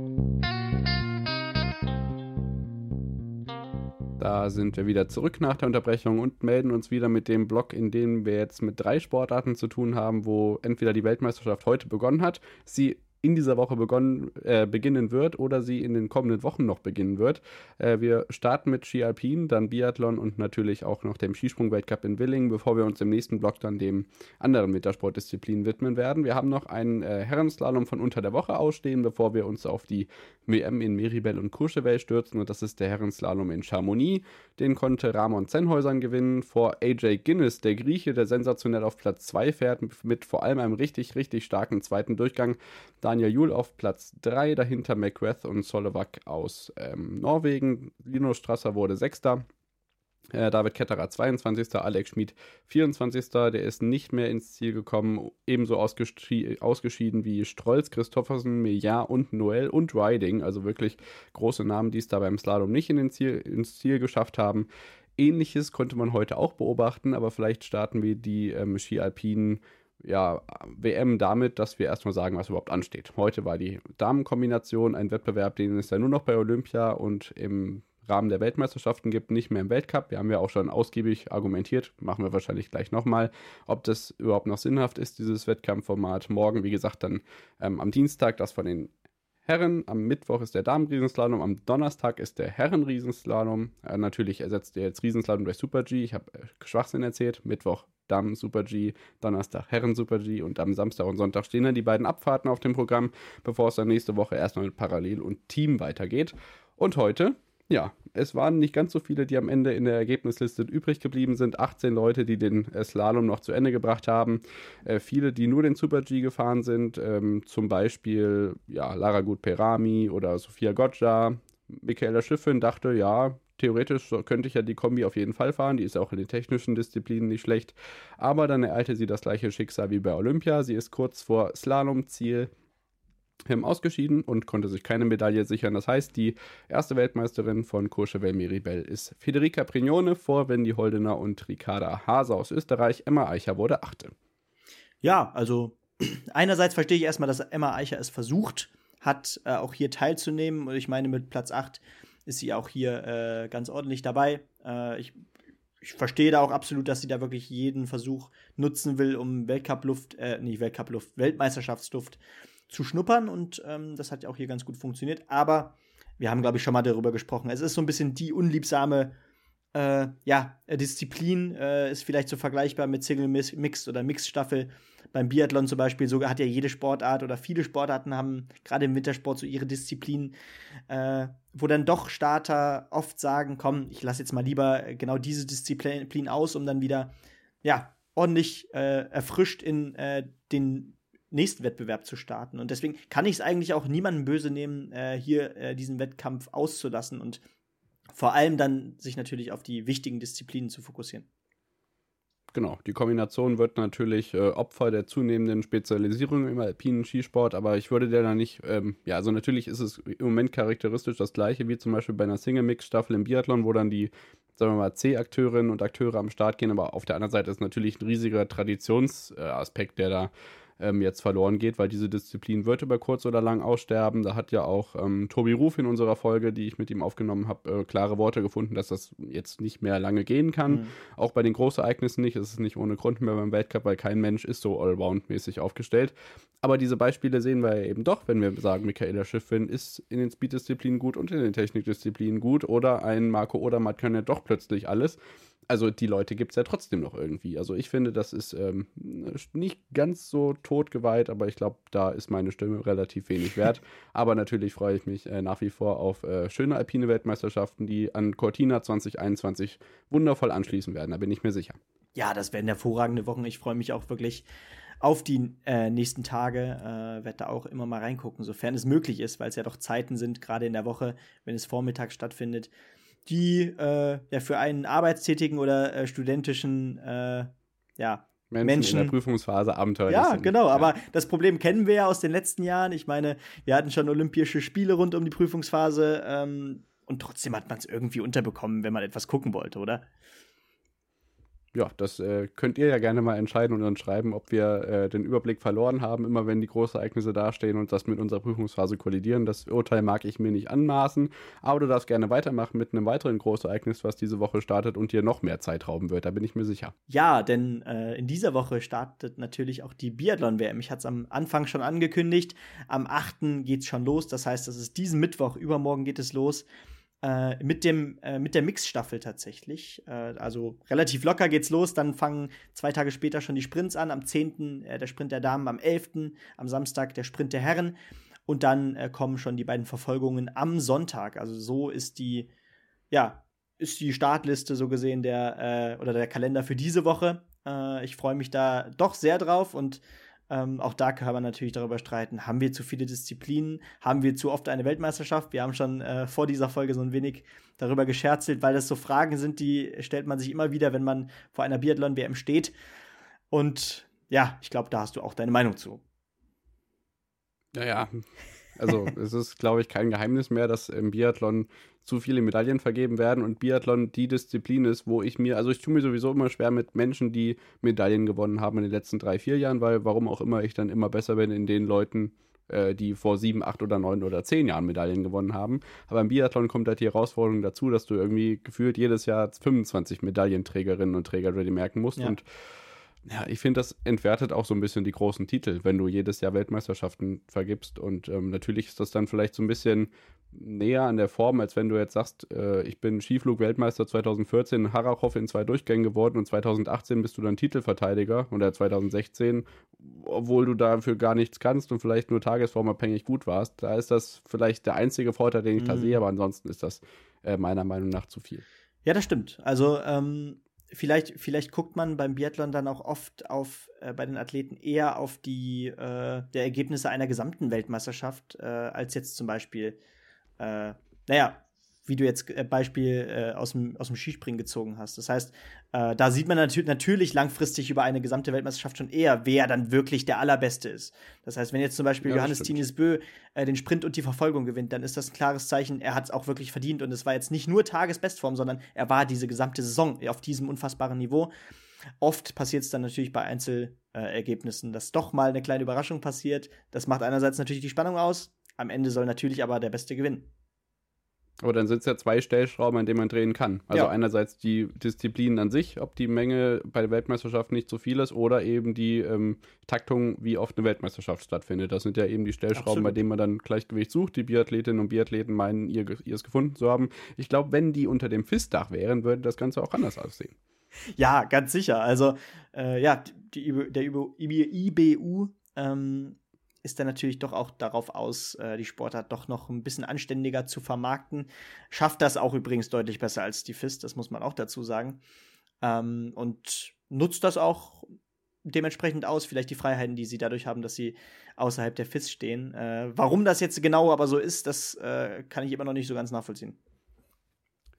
Da sind wir wieder zurück nach der Unterbrechung und melden uns wieder mit dem Block, in dem wir jetzt mit drei Sportarten zu tun haben, wo entweder die Weltmeisterschaft heute begonnen hat, sie in dieser Woche begonnen, äh, beginnen wird oder sie in den kommenden Wochen noch beginnen wird. Äh, wir starten mit Ski Alpin, dann Biathlon und natürlich auch noch dem Skisprung-Weltcup in Willingen, bevor wir uns im nächsten Block dann dem anderen Wintersportdisziplinen widmen werden. Wir haben noch einen äh, Herrenslalom von unter der Woche ausstehen, bevor wir uns auf die WM in Meribel und Courchevel stürzen und das ist der Herrenslalom in Chamonix. Den konnte Ramon Zenhäusern gewinnen vor AJ Guinness, der Grieche, der sensationell auf Platz 2 fährt, mit vor allem einem richtig, richtig starken zweiten Durchgang. Daniel Juhl auf Platz 3, dahinter McGrath und Solowak aus ähm, Norwegen. Lino Strasser wurde Sechster. Äh, David Ketterer 22. Alex Schmid 24. Der ist nicht mehr ins Ziel gekommen. Ebenso ausgeschi ausgeschieden wie Strolz, Christoffersen, Meillard und Noel und Riding. Also wirklich große Namen, die es da beim Slalom nicht in Ziel, ins Ziel geschafft haben. Ähnliches konnte man heute auch beobachten, aber vielleicht starten wir die ähm, Ski Alpinen ja, WM damit, dass wir erstmal sagen, was überhaupt ansteht. Heute war die Damenkombination ein Wettbewerb, den es ja nur noch bei Olympia und im Rahmen der Weltmeisterschaften gibt, nicht mehr im Weltcup. Wir haben ja auch schon ausgiebig argumentiert, machen wir wahrscheinlich gleich nochmal, ob das überhaupt noch sinnhaft ist, dieses Wettkampfformat. Morgen, wie gesagt, dann ähm, am Dienstag das von den Herren, am Mittwoch ist der Damen-Riesenslalom, am Donnerstag ist der Herren-Riesenslalom. Äh, natürlich ersetzt ihr jetzt Riesenslalom durch Super G. Ich habe äh, Schwachsinn erzählt. Mittwoch Damen Super G, Donnerstag Herren Super G und am Samstag und Sonntag stehen dann die beiden Abfahrten auf dem Programm, bevor es dann nächste Woche erstmal mit Parallel und Team weitergeht. Und heute, ja, es waren nicht ganz so viele, die am Ende in der Ergebnisliste übrig geblieben sind. 18 Leute, die den äh, Slalom noch zu Ende gebracht haben. Äh, viele, die nur den Super G gefahren sind. Ähm, zum Beispiel ja, Lara Gut-Perami oder Sophia Goggia. Michaela Schiffin dachte, ja, theoretisch könnte ich ja die Kombi auf jeden Fall fahren. Die ist auch in den technischen Disziplinen nicht schlecht. Aber dann ereilte sie das gleiche Schicksal wie bei Olympia. Sie ist kurz vor Slalomziel ausgeschieden und konnte sich keine Medaille sichern. Das heißt, die erste Weltmeisterin von Courchevel Meribel ist Federica Prignone vor Wendy Holdener und Ricarda Hase aus Österreich. Emma Eicher wurde Achte. Ja, also einerseits verstehe ich erstmal, dass Emma Eicher es versucht hat, äh, auch hier teilzunehmen. Und ich meine, mit Platz 8 ist sie auch hier äh, ganz ordentlich dabei. Äh, ich, ich verstehe da auch absolut, dass sie da wirklich jeden Versuch nutzen will, um Weltcup-Luft, äh, nicht Weltcup-Luft, Weltmeisterschaftsluft zu schnuppern. Und ähm, das hat ja auch hier ganz gut funktioniert. Aber wir haben, glaube ich, schon mal darüber gesprochen. Es ist so ein bisschen die unliebsame äh, ja, Disziplin, äh, ist vielleicht so vergleichbar mit Single Mixed oder Mixed Staffel beim Biathlon zum Beispiel, sogar hat ja jede Sportart oder viele Sportarten haben gerade im Wintersport so ihre Disziplin, äh, wo dann doch Starter oft sagen, komm, ich lasse jetzt mal lieber genau diese Disziplin aus, um dann wieder, ja, ordentlich äh, erfrischt in äh, den nächsten Wettbewerb zu starten. Und deswegen kann ich es eigentlich auch niemandem böse nehmen, äh, hier äh, diesen Wettkampf auszulassen und vor allem dann sich natürlich auf die wichtigen Disziplinen zu fokussieren. Genau, die Kombination wird natürlich äh, Opfer der zunehmenden Spezialisierung im alpinen Skisport, aber ich würde der da nicht, ähm, ja, also natürlich ist es im Moment charakteristisch das gleiche wie zum Beispiel bei einer Single-Mix-Staffel im Biathlon, wo dann die, sagen wir mal, C-Akteurinnen und Akteure am Start gehen, aber auf der anderen Seite ist natürlich ein riesiger Traditionsaspekt, der da ähm, jetzt verloren geht, weil diese Disziplin wird über kurz oder lang aussterben. Da hat ja auch ähm, Tobi Ruf in unserer Folge, die ich mit ihm aufgenommen habe, äh, klare Worte gefunden, dass das jetzt nicht mehr lange gehen kann. Mhm. Auch bei den Großereignissen nicht. Es ist nicht ohne Grund mehr beim Weltcup, weil kein Mensch ist so allround-mäßig aufgestellt. Aber diese Beispiele sehen wir ja eben doch, wenn wir sagen, Michaela Schiffrin ist in den Speed-Disziplinen gut und in den Technikdisziplinen gut oder ein Marco Odermatt kann ja doch plötzlich alles also die Leute gibt es ja trotzdem noch irgendwie. Also ich finde, das ist ähm, nicht ganz so totgeweiht, aber ich glaube, da ist meine Stimme relativ wenig wert. aber natürlich freue ich mich äh, nach wie vor auf äh, schöne alpine Weltmeisterschaften, die an Cortina 2021 wundervoll anschließen werden. Da bin ich mir sicher. Ja, das werden hervorragende Wochen. Ich freue mich auch wirklich auf die äh, nächsten Tage. Äh, werde da auch immer mal reingucken, sofern es möglich ist, weil es ja doch Zeiten sind, gerade in der Woche, wenn es vormittags stattfindet die äh, ja für einen arbeitstätigen oder äh, studentischen äh, ja, Menschen, Menschen, in der Prüfungsphase abenteuerlich Ja, sind. genau, ja. aber das Problem kennen wir ja aus den letzten Jahren. Ich meine, wir hatten schon Olympische Spiele rund um die Prüfungsphase ähm, und trotzdem hat man es irgendwie unterbekommen, wenn man etwas gucken wollte, oder? Ja, das äh, könnt ihr ja gerne mal entscheiden und uns schreiben, ob wir äh, den Überblick verloren haben, immer wenn die Großereignisse dastehen und das mit unserer Prüfungsphase kollidieren. Das Urteil mag ich mir nicht anmaßen, aber du darfst gerne weitermachen mit einem weiteren Großereignis, was diese Woche startet und dir noch mehr Zeit rauben wird, da bin ich mir sicher. Ja, denn äh, in dieser Woche startet natürlich auch die Biathlon-WM. Ich hatte es am Anfang schon angekündigt. Am 8. geht es schon los, das heißt, das ist diesen Mittwoch, übermorgen geht es los äh, mit, dem, äh, mit der Mixstaffel tatsächlich. Äh, also relativ locker geht's los. Dann fangen zwei Tage später schon die Sprints an. Am 10. Äh, der Sprint der Damen, am 11. am Samstag der Sprint der Herren. Und dann äh, kommen schon die beiden Verfolgungen am Sonntag. Also so ist die, ja, ist die Startliste so gesehen der äh, oder der Kalender für diese Woche. ich freue mich da doch sehr drauf und ähm, auch da kann man natürlich darüber streiten, haben wir zu viele Disziplinen, haben wir zu oft eine Weltmeisterschaft? Wir haben schon äh, vor dieser Folge so ein wenig darüber gescherzelt, weil das so Fragen sind, die stellt man sich immer wieder, wenn man vor einer Biathlon-WM steht. Und ja, ich glaube, da hast du auch deine Meinung zu. Ja, ja. Also es ist, glaube ich, kein Geheimnis mehr, dass im Biathlon zu viele Medaillen vergeben werden und Biathlon die Disziplin ist, wo ich mir, also ich tue mir sowieso immer schwer mit Menschen, die Medaillen gewonnen haben in den letzten drei, vier Jahren, weil warum auch immer ich dann immer besser bin in den Leuten, äh, die vor sieben, acht oder neun oder zehn Jahren Medaillen gewonnen haben. Aber im Biathlon kommt halt die Herausforderung dazu, dass du irgendwie gefühlt jedes Jahr 25 Medaillenträgerinnen und Träger ready merken musst ja. und ja, ich finde, das entwertet auch so ein bisschen die großen Titel, wenn du jedes Jahr Weltmeisterschaften vergibst. Und ähm, natürlich ist das dann vielleicht so ein bisschen näher an der Form, als wenn du jetzt sagst, äh, ich bin Skiflug-Weltmeister 2014 in Harachow in zwei Durchgängen geworden und 2018 bist du dann Titelverteidiger oder 2016, obwohl du dafür gar nichts kannst und vielleicht nur tagesformabhängig gut warst. Da ist das vielleicht der einzige Vorteil, den ich mhm. da sehe, aber ansonsten ist das äh, meiner Meinung nach zu viel. Ja, das stimmt. Also ähm, vielleicht, vielleicht guckt man beim Biathlon dann auch oft auf äh, bei den Athleten eher auf die äh, der Ergebnisse einer gesamten Weltmeisterschaft äh, als jetzt zum Beispiel äh, naja, wie du jetzt äh, Beispiel äh, aus, dem, aus dem Skispringen gezogen hast. Das heißt, äh, da sieht man natür natürlich langfristig über eine gesamte Weltmeisterschaft schon eher, wer dann wirklich der Allerbeste ist. Das heißt, wenn jetzt zum Beispiel ja, Johannes Tinius Bö äh, den Sprint und die Verfolgung gewinnt, dann ist das ein klares Zeichen, er hat es auch wirklich verdient und es war jetzt nicht nur Tagesbestform, sondern er war diese gesamte Saison auf diesem unfassbaren Niveau. Oft passiert es dann natürlich bei Einzelergebnissen, dass doch mal eine kleine Überraschung passiert. Das macht einerseits natürlich die Spannung aus, am Ende soll natürlich aber der Beste gewinnen. Aber dann sind es ja zwei Stellschrauben, an denen man drehen kann. Also ja. einerseits die Disziplinen an sich, ob die Menge bei der Weltmeisterschaft nicht so viel ist, oder eben die ähm, Taktung, wie oft eine Weltmeisterschaft stattfindet. Das sind ja eben die Stellschrauben, Absolut. bei denen man dann Gleichgewicht sucht. Die Biathletinnen und Biathleten meinen, ihr, ihr es gefunden zu haben. Ich glaube, wenn die unter dem FIS-Dach wären, würde das Ganze auch anders aussehen. Ja, ganz sicher. Also, äh, ja, die, der IBU ähm, ist er natürlich doch auch darauf aus, äh, die Sportart doch noch ein bisschen anständiger zu vermarkten. Schafft das auch übrigens deutlich besser als die FIS, das muss man auch dazu sagen. Ähm, und nutzt das auch dementsprechend aus, vielleicht die Freiheiten, die sie dadurch haben, dass sie außerhalb der FIS stehen. Äh, warum das jetzt genau aber so ist, das äh, kann ich immer noch nicht so ganz nachvollziehen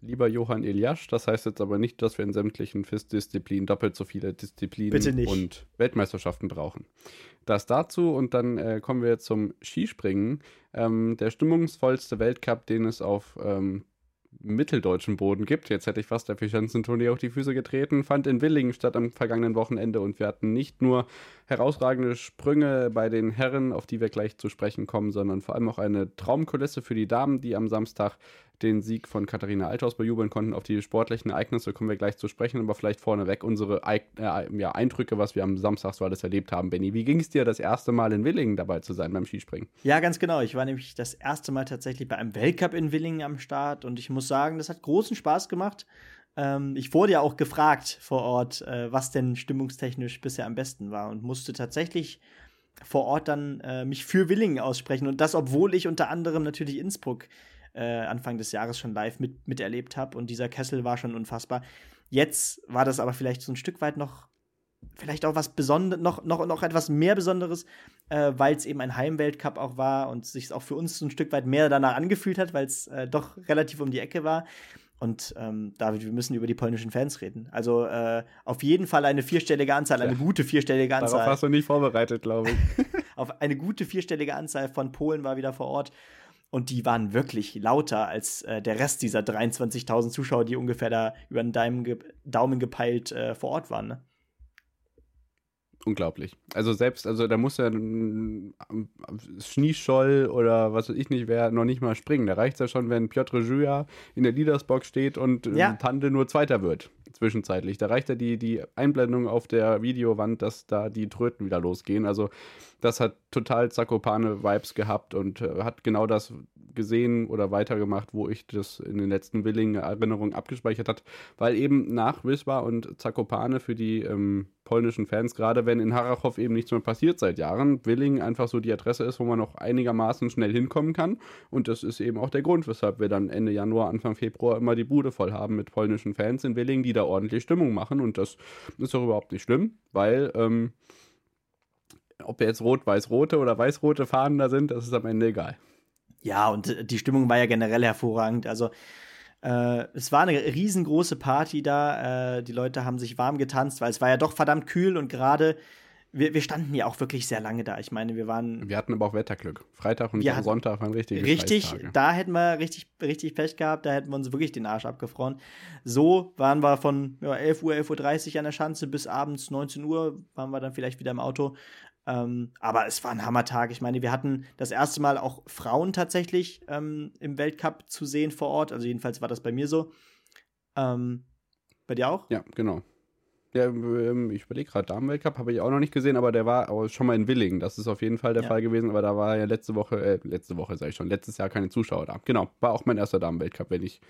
lieber Johann Eliasch. Das heißt jetzt aber nicht, dass wir in sämtlichen FIS-Disziplinen doppelt so viele Disziplinen und Weltmeisterschaften brauchen. Das dazu und dann äh, kommen wir zum Skispringen. Ähm, der stimmungsvollste Weltcup, den es auf ähm, mitteldeutschen Boden gibt. Jetzt hätte ich fast der Fischanzentournee auf die Füße getreten. Fand in Willingen statt am vergangenen Wochenende und wir hatten nicht nur herausragende Sprünge bei den Herren, auf die wir gleich zu sprechen kommen, sondern vor allem auch eine Traumkulisse für die Damen, die am Samstag den Sieg von Katharina Althaus bejubeln konnten. Auf die sportlichen Ereignisse kommen wir gleich zu sprechen, aber vielleicht vorneweg unsere äh, ja, Eindrücke, was wir am Samstag so alles erlebt haben. Benny, wie ging es dir das erste Mal in Willingen dabei zu sein beim Skispringen? Ja, ganz genau. Ich war nämlich das erste Mal tatsächlich bei einem Weltcup in Willingen am Start und ich muss sagen, das hat großen Spaß gemacht. Ähm, ich wurde ja auch gefragt vor Ort, äh, was denn stimmungstechnisch bisher am besten war und musste tatsächlich vor Ort dann äh, mich für Willingen aussprechen und das, obwohl ich unter anderem natürlich Innsbruck äh, Anfang des Jahres schon live mit, miterlebt habe und dieser Kessel war schon unfassbar. Jetzt war das aber vielleicht so ein Stück weit noch, vielleicht auch was Besonderes, noch, noch, noch etwas mehr Besonderes, äh, weil es eben ein Heimweltcup auch war und sich auch für uns so ein Stück weit mehr danach angefühlt hat, weil es äh, doch relativ um die Ecke war. Und ähm, David, wir müssen über die polnischen Fans reden. Also äh, auf jeden Fall eine vierstellige Anzahl, eine gute vierstellige Anzahl. Darauf hast du nicht vorbereitet, glaube ich. auf eine gute vierstellige Anzahl von Polen war wieder vor Ort. Und die waren wirklich lauter als äh, der Rest dieser 23.000 Zuschauer, die ungefähr da über den Daumen, ge Daumen gepeilt äh, vor Ort waren. Ne? unglaublich. Also selbst, also da muss ja ein Schneescholl oder was weiß ich nicht, wer noch nicht mal springen. Da reicht es ja schon, wenn Piotr Juja in der Leadersbox steht und ja. Tande nur Zweiter wird, zwischenzeitlich. Da reicht ja die, die Einblendung auf der Videowand, dass da die Tröten wieder losgehen. Also das hat total Zakopane-Vibes gehabt und äh, hat genau das gesehen oder weitergemacht, wo ich das in den letzten Willingen Erinnerungen abgespeichert hat, weil eben nach Wisła und Zakopane für die ähm, polnischen Fans, gerade wenn in Harachow eben nichts mehr passiert seit Jahren, Willingen einfach so die Adresse ist, wo man noch einigermaßen schnell hinkommen kann und das ist eben auch der Grund, weshalb wir dann Ende Januar, Anfang Februar immer die Bude voll haben mit polnischen Fans in Willingen, die da ordentlich Stimmung machen und das ist auch überhaupt nicht schlimm, weil ähm, ob jetzt rot-weiß-rote oder weiß-rote Fahnen da sind, das ist am Ende egal. Ja, und äh, die Stimmung war ja generell hervorragend. Also äh, es war eine riesengroße Party da. Äh, die Leute haben sich warm getanzt, weil es war ja doch verdammt kühl und gerade wir, wir, standen ja auch wirklich sehr lange da. Ich meine, wir waren. Wir hatten aber auch Wetterglück. Freitag und hatten, Sonntag waren richtig Richtig, da hätten wir richtig, richtig Pech gehabt, da hätten wir uns wirklich den Arsch abgefroren. So waren wir von ja, 11 Uhr, 11.30 Uhr an der Schanze bis abends 19 Uhr waren wir dann vielleicht wieder im Auto. Ähm, aber es war ein Hammertag. Ich meine, wir hatten das erste Mal auch Frauen tatsächlich ähm, im Weltcup zu sehen vor Ort. Also jedenfalls war das bei mir so. Ähm, bei dir auch? Ja, genau. Ja, ähm, ich überlege gerade, Damenweltcup habe ich auch noch nicht gesehen, aber der war schon mal in Willingen. Das ist auf jeden Fall der ja. Fall gewesen, aber da war ja letzte Woche, äh, letzte Woche sage ich schon, letztes Jahr keine Zuschauer da. Genau, war auch mein erster Damenweltcup, wenn ich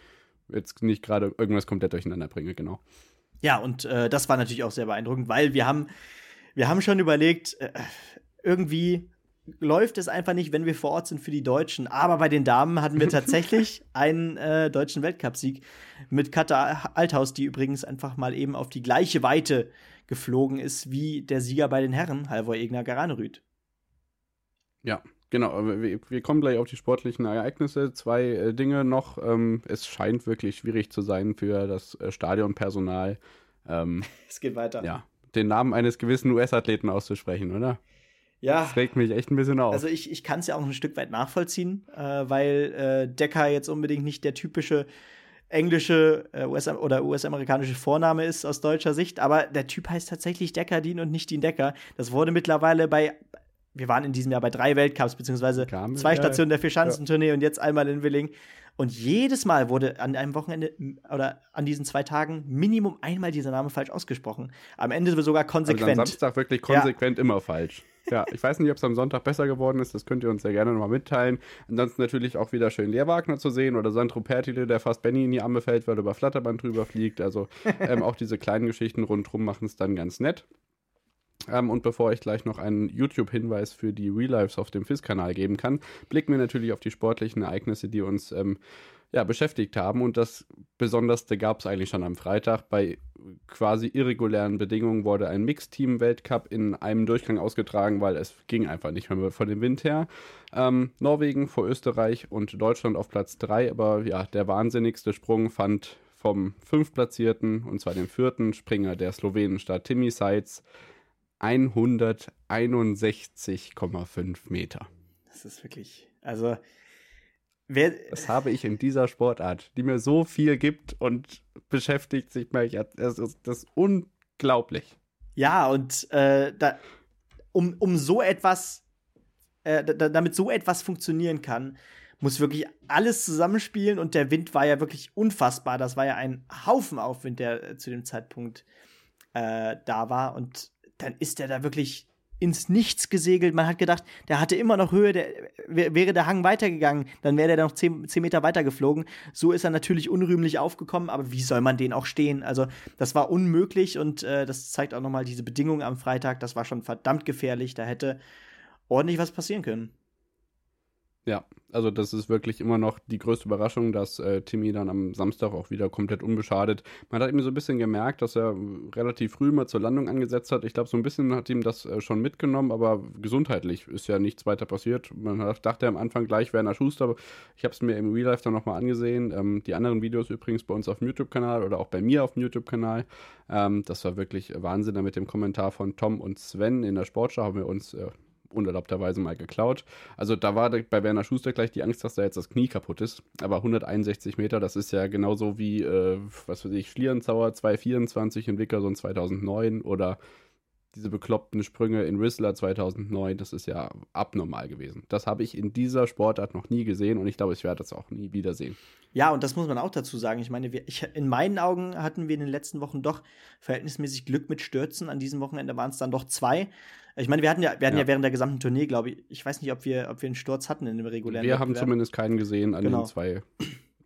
jetzt nicht gerade irgendwas komplett durcheinander bringe, genau. Ja, und äh, das war natürlich auch sehr beeindruckend, weil wir haben wir haben schon überlegt, äh, irgendwie läuft es einfach nicht, wenn wir vor Ort sind für die Deutschen. Aber bei den Damen hatten wir tatsächlich einen äh, deutschen Weltcupsieg mit Katha Althaus, die übrigens einfach mal eben auf die gleiche Weite geflogen ist wie der Sieger bei den Herren, Halvor Egner Garanerüth. Ja, genau. Wir, wir, kommen gleich auf die sportlichen Ereignisse. Zwei äh, Dinge noch. Ähm, es scheint wirklich schwierig zu sein für das äh, Stadionpersonal. Ähm, es geht weiter. Ja, den Namen eines gewissen US-Athleten auszusprechen, oder? Ja. Das regt mich echt ein bisschen auf. Also ich, ich kann es ja auch ein Stück weit nachvollziehen, äh, weil äh, Decker jetzt unbedingt nicht der typische englische äh, US oder US-amerikanische Vorname ist aus deutscher Sicht, aber der Typ heißt tatsächlich Deckardin und nicht Dean Decker. Das wurde mittlerweile bei wir waren in diesem Jahr bei drei Weltcups, beziehungsweise Kam, zwei Stationen der Vierschanzentournee ja. und jetzt einmal in Willing. Und jedes Mal wurde an einem Wochenende oder an diesen zwei Tagen Minimum einmal dieser Name falsch ausgesprochen. Am Ende sogar konsequent. Also am Samstag wirklich konsequent ja. immer falsch. Ja, ich weiß nicht, ob es am Sonntag besser geworden ist, das könnt ihr uns sehr gerne nochmal mitteilen. Ansonsten natürlich auch wieder schön Lehrwagner zu sehen oder Sandro Pertile, der fast Benny in die Arme fällt, weil er über Flatterband drüber fliegt. Also ähm, auch diese kleinen Geschichten rundherum machen es dann ganz nett. Ähm, und bevor ich gleich noch einen YouTube-Hinweis für die Real Lives auf dem FIS-Kanal geben kann, blicken wir natürlich auf die sportlichen Ereignisse, die uns ähm, ja, beschäftigt haben. Und das Besonderste gab es eigentlich schon am Freitag. Bei quasi irregulären Bedingungen wurde ein Mixteam-Weltcup in einem Durchgang ausgetragen, weil es ging einfach nicht mehr von dem Wind her. Ähm, Norwegen vor Österreich und Deutschland auf Platz 3. Aber ja, der wahnsinnigste Sprung fand vom fünftplatzierten, und zwar dem vierten Springer der Slowenenstadt Timmy Seitz 161,5 Meter. Das ist wirklich, also wer. Das habe ich in dieser Sportart, die mir so viel gibt und beschäftigt sich mal. Das ist, das ist unglaublich. Ja, und äh, da, um, um so etwas, äh, da, damit so etwas funktionieren kann, muss wirklich alles zusammenspielen und der Wind war ja wirklich unfassbar. Das war ja ein Haufen Aufwind, der äh, zu dem Zeitpunkt äh, da war und dann ist er da wirklich ins Nichts gesegelt. Man hat gedacht, der hatte immer noch Höhe, der, wäre der Hang weitergegangen, dann wäre der noch zehn, zehn Meter weiter geflogen. So ist er natürlich unrühmlich aufgekommen, aber wie soll man den auch stehen? Also, das war unmöglich und äh, das zeigt auch nochmal diese Bedingungen am Freitag. Das war schon verdammt gefährlich. Da hätte ordentlich was passieren können. Ja, also das ist wirklich immer noch die größte Überraschung, dass äh, Timmy dann am Samstag auch wieder komplett unbeschadet. Man hat ihm so ein bisschen gemerkt, dass er relativ früh mal zur Landung angesetzt hat. Ich glaube, so ein bisschen hat ihm das äh, schon mitgenommen, aber gesundheitlich ist ja nichts weiter passiert. Man dachte am Anfang gleich Werner Schuster. Ich habe es mir im Real Life dann nochmal angesehen. Ähm, die anderen Videos übrigens bei uns auf dem YouTube-Kanal oder auch bei mir auf dem YouTube-Kanal. Ähm, das war wirklich Wahnsinn. Da mit dem Kommentar von Tom und Sven in der Sportschau haben wir uns äh, unerlaubterweise mal geklaut. Also da war bei Werner Schuster gleich die Angst, dass da jetzt das Knie kaputt ist. Aber 161 Meter, das ist ja genauso wie, äh, was weiß ich, Schlierenzauer 224 in Wickerson 2009 oder diese bekloppten Sprünge in Whistler 2009, das ist ja abnormal gewesen. Das habe ich in dieser Sportart noch nie gesehen und ich glaube, ich werde das auch nie wiedersehen. Ja, und das muss man auch dazu sagen. Ich meine, wir, ich, in meinen Augen hatten wir in den letzten Wochen doch verhältnismäßig Glück mit Stürzen. An diesem Wochenende waren es dann doch zwei. Ich meine, wir hatten ja, wir hatten ja. ja während der gesamten Tournee, glaube ich, ich weiß nicht, ob wir, ob wir einen Sturz hatten in dem regulären Wir haben zumindest keinen gesehen an genau. den zwei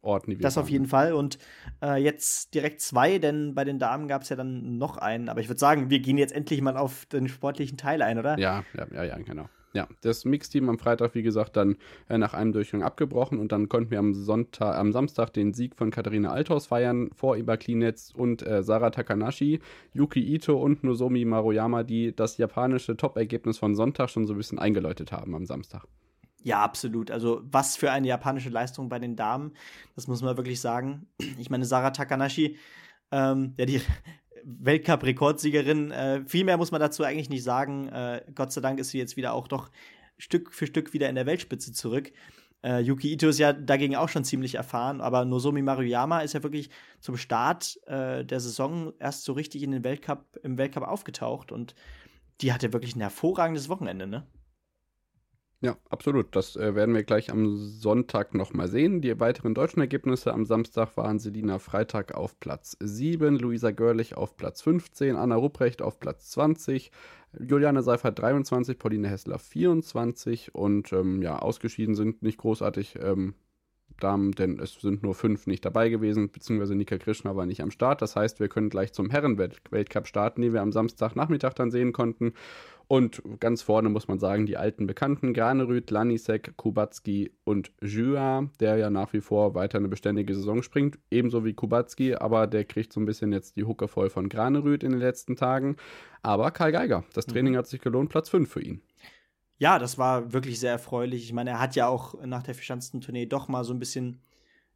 Orten, die wir Das haben. auf jeden Fall. Und äh, jetzt direkt zwei, denn bei den Damen gab es ja dann noch einen. Aber ich würde sagen, wir gehen jetzt endlich mal auf den sportlichen Teil ein, oder? Ja, ja, ja, ja genau. Ja, das Mixteam am Freitag, wie gesagt, dann äh, nach einem Durchgang abgebrochen und dann konnten wir am Sonntag, am Samstag den Sieg von Katharina Althaus feiern vor Iba Klinetz und äh, Sarah Takanashi, Yuki Ito und Nozomi Maruyama, die das japanische Top-Ergebnis von Sonntag schon so ein bisschen eingeläutet haben am Samstag. Ja, absolut. Also, was für eine japanische Leistung bei den Damen, das muss man wirklich sagen. Ich meine, Sarah Takanashi, ähm, ja, die Weltcup-Rekordsiegerin. Äh, viel mehr muss man dazu eigentlich nicht sagen. Äh, Gott sei Dank ist sie jetzt wieder auch doch Stück für Stück wieder in der Weltspitze zurück. Äh, Yuki Ito ist ja dagegen auch schon ziemlich erfahren, aber Nozomi Maruyama ist ja wirklich zum Start äh, der Saison erst so richtig in den Weltcup, im Weltcup aufgetaucht und die hatte wirklich ein hervorragendes Wochenende, ne? Ja, absolut. Das äh, werden wir gleich am Sonntag nochmal sehen. Die weiteren deutschen Ergebnisse am Samstag waren Selina Freitag auf Platz 7, Luisa Görlich auf Platz 15, Anna Rupprecht auf Platz 20, Juliane Seifert 23, Pauline Hessler 24 und ähm, ja, ausgeschieden sind nicht großartig ähm, Damen, denn es sind nur fünf nicht dabei gewesen, beziehungsweise Nika Krishna war nicht am Start. Das heißt, wir können gleich zum Herrenweltcup starten, den wir am Samstagnachmittag dann sehen konnten. Und ganz vorne muss man sagen, die alten Bekannten Granerüth, Lanisek, Kubacki und Jua, der ja nach wie vor weiter eine beständige Saison springt, ebenso wie Kubacki, aber der kriegt so ein bisschen jetzt die Hucke voll von Granerüth in den letzten Tagen. Aber Karl Geiger, das Training mhm. hat sich gelohnt, Platz 5 für ihn. Ja, das war wirklich sehr erfreulich. Ich meine, er hat ja auch nach der Verschanzentournee doch mal so ein bisschen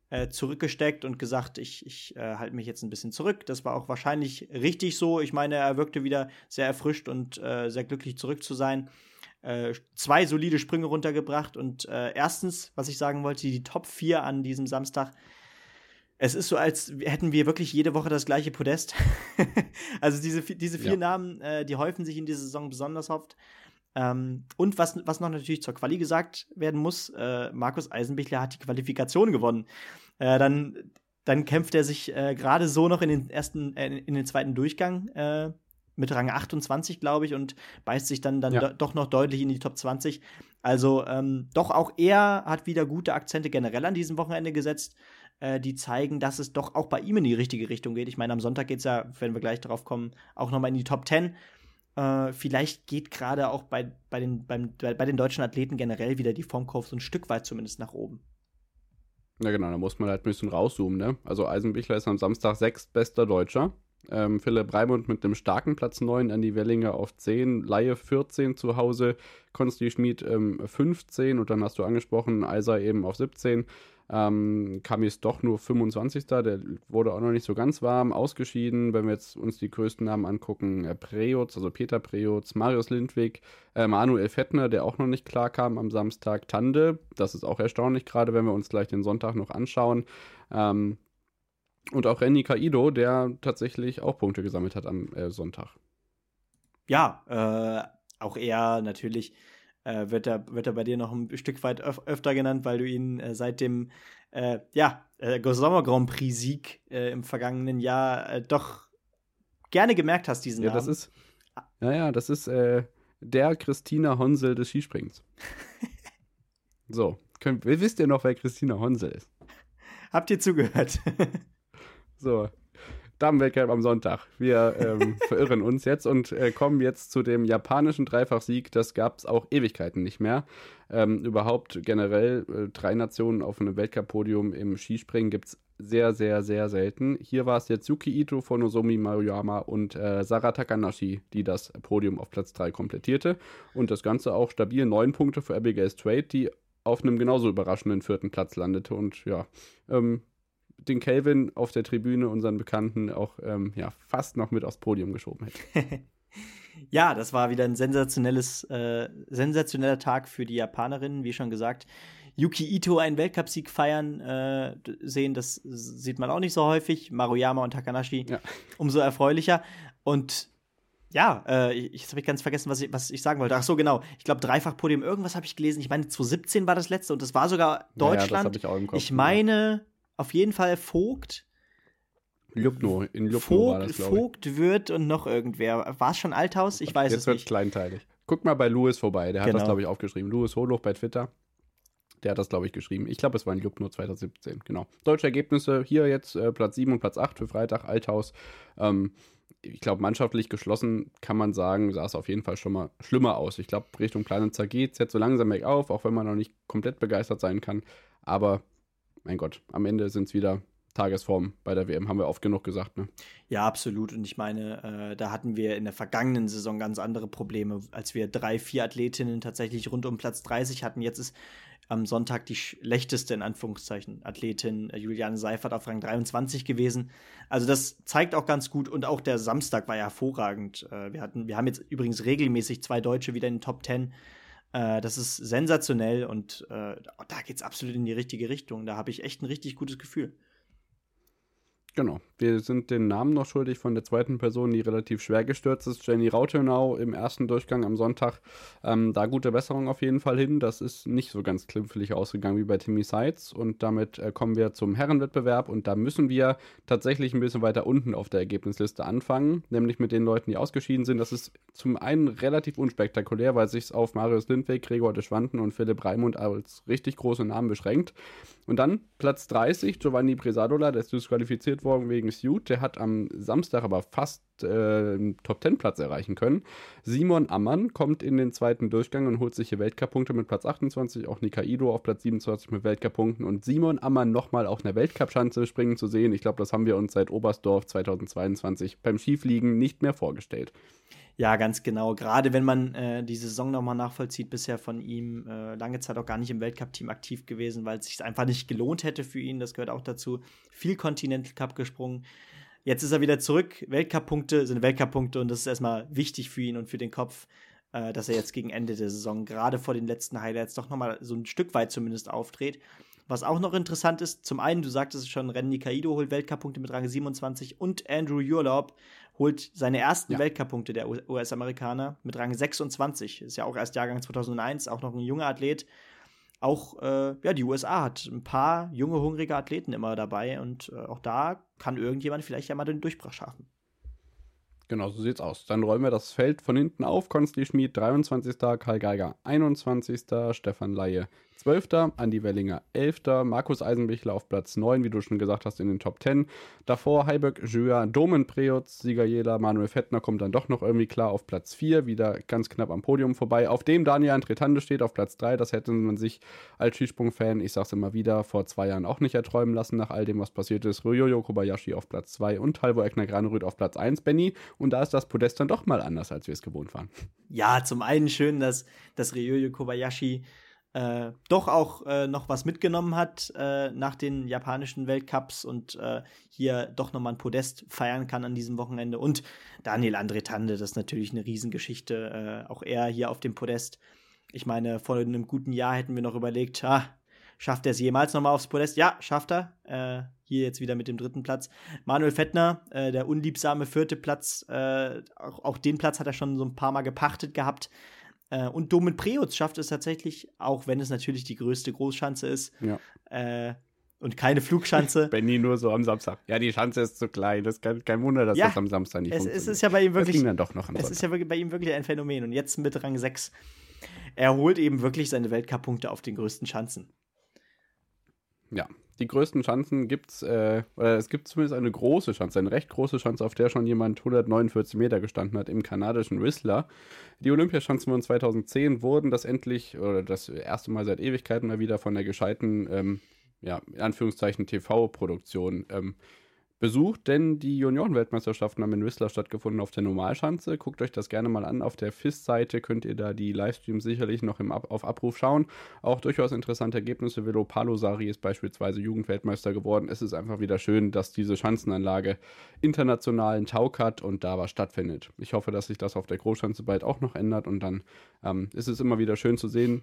äh, zurückgesteckt und gesagt, ich, ich äh, halte mich jetzt ein bisschen zurück. Das war auch wahrscheinlich richtig so. Ich meine, er wirkte wieder sehr erfrischt und äh, sehr glücklich zurück zu sein. Äh, zwei solide Sprünge runtergebracht und äh, erstens, was ich sagen wollte, die Top 4 an diesem Samstag. Es ist so, als hätten wir wirklich jede Woche das gleiche Podest. also diese, diese vier ja. Namen, äh, die häufen sich in dieser Saison besonders oft. Ähm, und was, was noch natürlich zur Quali gesagt werden muss, äh, Markus Eisenbichler hat die Qualifikation gewonnen. Äh, dann, dann kämpft er sich äh, gerade so noch in den ersten, äh, in den zweiten Durchgang äh, mit Rang 28, glaube ich, und beißt sich dann, dann ja. do, doch noch deutlich in die Top 20. Also ähm, doch auch er hat wieder gute Akzente generell an diesem Wochenende gesetzt, äh, die zeigen, dass es doch auch bei ihm in die richtige Richtung geht. Ich meine, am Sonntag geht es ja, wenn wir gleich darauf kommen, auch noch mal in die Top 10. Äh, vielleicht geht gerade auch bei, bei, den, beim, bei den deutschen Athleten generell wieder die Formkurve so ein Stück weit zumindest nach oben. Ja, genau, da muss man halt ein bisschen rauszoomen, ne? Also Eisenbichler ist am Samstag sechstbester Deutscher. Ähm, Philipp Raimund mit dem starken Platz 9, Andy Wellinger auf 10, Laie 14 zu Hause, Konsti Schmid ähm, 15 und dann hast du angesprochen, Eiser eben auf 17. Ähm, Kami ist doch nur 25. Der wurde auch noch nicht so ganz warm, ausgeschieden. Wenn wir jetzt uns die größten Namen angucken, äh, Preutz, also Peter Preutz, Marius Lindwig, äh, Manuel Fettner, der auch noch nicht klar kam am Samstag, Tande, das ist auch erstaunlich, gerade wenn wir uns gleich den Sonntag noch anschauen. Ähm, und auch Renny Kaido, der tatsächlich auch Punkte gesammelt hat am äh, Sonntag. Ja, äh, auch er natürlich äh, wird, er, wird er bei dir noch ein Stück weit öf öfter genannt, weil du ihn äh, seit dem äh, ja, äh, Sommer Grand Prix-Sieg äh, im vergangenen Jahr äh, doch gerne gemerkt hast, diesen ja, Namen. Das ist, ja, ja, das ist der Christina Honsel des Skisprings. so, könnt, wisst ihr noch, wer Christina Honsel ist? Habt ihr zugehört? so, Damenweltcup am Sonntag. Wir ähm, verirren uns jetzt und äh, kommen jetzt zu dem japanischen Dreifachsieg. Das gab es auch Ewigkeiten nicht mehr. Ähm, überhaupt generell äh, drei Nationen auf einem Weltcup-Podium im Skispringen gibt es sehr, sehr, sehr selten. Hier war es jetzt Yuki Ito von Nozomi Maruyama und äh, Sarah Takanashi, die das Podium auf Platz 3 komplettierte. Und das Ganze auch stabil neun Punkte für Abigail Strait, die auf einem genauso überraschenden vierten Platz landete. Und ja, ähm, den Kelvin auf der Tribüne, unseren Bekannten, auch ähm, ja, fast noch mit aufs Podium geschoben hätte. Ja, das war wieder ein sensationelles, äh, sensationeller Tag für die Japanerinnen, wie schon gesagt. Yuki Ito einen Weltcupsieg feiern äh, sehen, das sieht man auch nicht so häufig. Maruyama und Takanashi ja. umso erfreulicher. Und ja, äh, jetzt habe ich ganz vergessen, was ich, was ich sagen wollte. Ach so, genau. Ich glaube, Dreifach-Podium, irgendwas habe ich gelesen. Ich meine, 2017 war das letzte und das war sogar Deutschland. Ja, das ich auch im Kopf. Ich meine, auf jeden Fall Vogt. Ljubno, in Ljubno Vogt, war das, Vogt wird und noch irgendwer. War es schon Althaus? Ich weiß Jetzt es nicht. Jetzt wird kleinteilig. Guck mal bei Louis vorbei, der hat genau. das, glaube ich, aufgeschrieben. Louis Holoch bei Twitter. Der hat das, glaube ich, geschrieben. Ich glaube, es war in Ljubno 2017, genau. Deutsche Ergebnisse hier jetzt äh, Platz 7 und Platz 8 für Freitag, Althaus. Ähm, ich glaube, mannschaftlich geschlossen kann man sagen, sah es auf jeden Fall schon mal schlimmer aus. Ich glaube, Richtung Planitzer geht es jetzt so langsam bergauf, auch wenn man noch nicht komplett begeistert sein kann. Aber, mein Gott, am Ende sind es wieder Tagesform bei der WM, haben wir oft genug gesagt. Ne? Ja, absolut. Und ich meine, äh, da hatten wir in der vergangenen Saison ganz andere Probleme, als wir drei, vier Athletinnen tatsächlich rund um Platz 30 hatten. Jetzt ist am Sonntag die schlechteste, in Anführungszeichen, Athletin äh, Juliane Seifert auf Rang 23 gewesen. Also das zeigt auch ganz gut und auch der Samstag war ja hervorragend. Äh, wir, hatten, wir haben jetzt übrigens regelmäßig zwei Deutsche wieder in den Top 10. Äh, das ist sensationell und äh, da es absolut in die richtige Richtung. Da habe ich echt ein richtig gutes Gefühl. Genau. Wir sind den Namen noch schuldig von der zweiten Person, die relativ schwer gestürzt ist. Jenny Rautenau im ersten Durchgang am Sonntag. Ähm, da gute Besserung auf jeden Fall hin. Das ist nicht so ganz klimpflich ausgegangen wie bei Timmy Seitz. Und damit äh, kommen wir zum Herrenwettbewerb. Und da müssen wir tatsächlich ein bisschen weiter unten auf der Ergebnisliste anfangen. Nämlich mit den Leuten, die ausgeschieden sind. Das ist zum einen relativ unspektakulär, weil sich es auf Marius Lindweg, Gregor de Schwanden und Philipp Raimund als richtig große Namen beschränkt. Und dann Platz 30, Giovanni Presadola, der ist disqualifiziert worden wegen Suit. Der hat am Samstag aber fast äh, Top-10-Platz erreichen können. Simon Ammann kommt in den zweiten Durchgang und holt sich hier Weltcup-Punkte mit Platz 28. Auch Nikaido auf Platz 27 mit Weltcup-Punkten. Und Simon Ammann nochmal auf einer Weltcup-Schanze springen zu sehen. Ich glaube, das haben wir uns seit Oberstdorf 2022 beim Skifliegen nicht mehr vorgestellt. Ja, ganz genau. Gerade wenn man äh, die Saison nochmal nachvollzieht, bisher von ihm äh, lange Zeit auch gar nicht im Weltcup-Team aktiv gewesen, weil es sich einfach nicht gelohnt hätte für ihn. Das gehört auch dazu. Viel Continental Cup gesprungen. Jetzt ist er wieder zurück. Weltcup-Punkte sind Weltcup-Punkte und das ist erstmal wichtig für ihn und für den Kopf, äh, dass er jetzt gegen Ende der Saison, gerade vor den letzten Highlights, doch nochmal so ein Stück weit zumindest aufdreht. Was auch noch interessant ist, zum einen, du sagtest es schon, Renny Kaido holt Weltcup-Punkte mit Rang 27 und Andrew Jurlaub holt seine ersten ja. Weltcup-Punkte der US-Amerikaner mit Rang 26. Ist ja auch erst Jahrgang 2001, auch noch ein junger Athlet. Auch äh, ja, die USA hat ein paar junge, hungrige Athleten immer dabei und äh, auch da kann irgendjemand vielleicht ja mal den Durchbruch schaffen. Genau, so sieht's aus. Dann räumen wir das Feld von hinten auf. Konsti Schmid 23. Karl Geiger 21. Stefan Laie 12. Andi Wellinger 11. Markus Eisenbichler auf Platz 9, wie du schon gesagt hast, in den Top 10. Davor Heiberg, Jua, Domen Preutz, Sieger Jela, Manuel Fettner kommt dann doch noch irgendwie klar auf Platz 4, wieder ganz knapp am Podium vorbei. Auf dem Daniel Antretande steht auf Platz 3. Das hätte man sich als Skisprung-Fan, ich sag's immer wieder, vor zwei Jahren auch nicht erträumen lassen, nach all dem, was passiert ist. Ryoyo Kobayashi auf Platz 2 und Halvo Eckner Granerüth auf Platz 1, Benny. Und da ist das Podest dann doch mal anders, als wir es gewohnt waren. Ja, zum einen schön, dass, dass Ryoyo Kobayashi äh, doch auch äh, noch was mitgenommen hat äh, nach den japanischen Weltcups und äh, hier doch nochmal ein Podest feiern kann an diesem Wochenende. Und Daniel Andretande, das ist natürlich eine Riesengeschichte. Äh, auch er hier auf dem Podest. Ich meine, vor einem guten Jahr hätten wir noch überlegt, ah, schafft er es jemals nochmal aufs Podest? Ja, schafft er. Äh, hier jetzt wieder mit dem dritten Platz. Manuel Fettner, der unliebsame vierte Platz, auch, auch den Platz hat er schon so ein paar Mal gepachtet gehabt. Äh, und Domen Preutz schafft es tatsächlich, auch wenn es natürlich die größte Großschanze ist. Ja. Äh, und keine Flugschanze. Benny nur so am Samstag. Ja, die Schanze ist zu klein. Das ist kein, kein Wunder, dass ja, das am Samstag nicht es, funktioniert. Es ist ja bei ihm wirklich. Das ging dann doch noch am es Sonntag. ist ja bei ihm wirklich ein Phänomen. Und jetzt mit Rang 6. Er holt eben wirklich seine Weltcup-Punkte auf den größten Schanzen. Ja, die größten Schanzen gibt's, äh, oder es gibt zumindest eine große Schanze, eine recht große Schanze, auf der schon jemand 149 Meter gestanden hat im kanadischen Whistler. Die Olympiaschanzen von 2010 wurden das endlich, oder das erste Mal seit Ewigkeiten mal wieder von der gescheiten, ähm, ja, in Anführungszeichen TV-Produktion ähm, besucht, denn die Junioren-Weltmeisterschaften haben in Whistler stattgefunden auf der Normalschanze. Guckt euch das gerne mal an. Auf der FIS-Seite könnt ihr da die Livestreams sicherlich noch im Ab auf Abruf schauen. Auch durchaus interessante Ergebnisse. Velo Palosari ist beispielsweise Jugendweltmeister geworden. Es ist einfach wieder schön, dass diese Schanzenanlage internationalen Tauk hat und da was stattfindet. Ich hoffe, dass sich das auf der Großschanze bald auch noch ändert und dann ähm, ist es immer wieder schön zu sehen,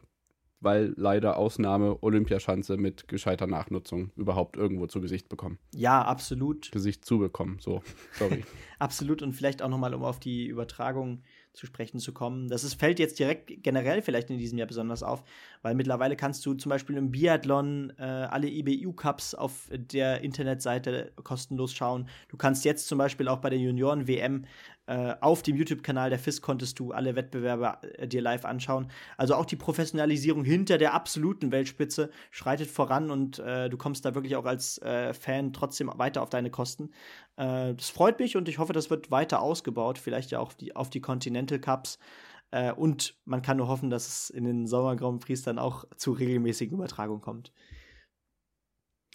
weil leider Ausnahme Olympiaschanze mit gescheiter Nachnutzung überhaupt irgendwo zu Gesicht bekommen. Ja, absolut. Gesicht zubekommen, so, sorry. absolut und vielleicht auch nochmal, um auf die Übertragung zu sprechen zu kommen. Das ist, fällt jetzt direkt generell vielleicht in diesem Jahr besonders auf, weil mittlerweile kannst du zum Beispiel im Biathlon äh, alle IBU-Cups auf der Internetseite kostenlos schauen. Du kannst jetzt zum Beispiel auch bei der Junioren-WM äh, auf dem YouTube-Kanal der FIS konntest du alle Wettbewerbe äh, dir live anschauen. Also auch die Professionalisierung hinter der absoluten Weltspitze schreitet voran und äh, du kommst da wirklich auch als äh, Fan trotzdem weiter auf deine Kosten. Äh, das freut mich und ich hoffe, das wird weiter ausgebaut, vielleicht ja auch die, auf die Continental Cups. Und man kann nur hoffen, dass es in den Sommer Grand Prix auch zu regelmäßigen Übertragungen kommt.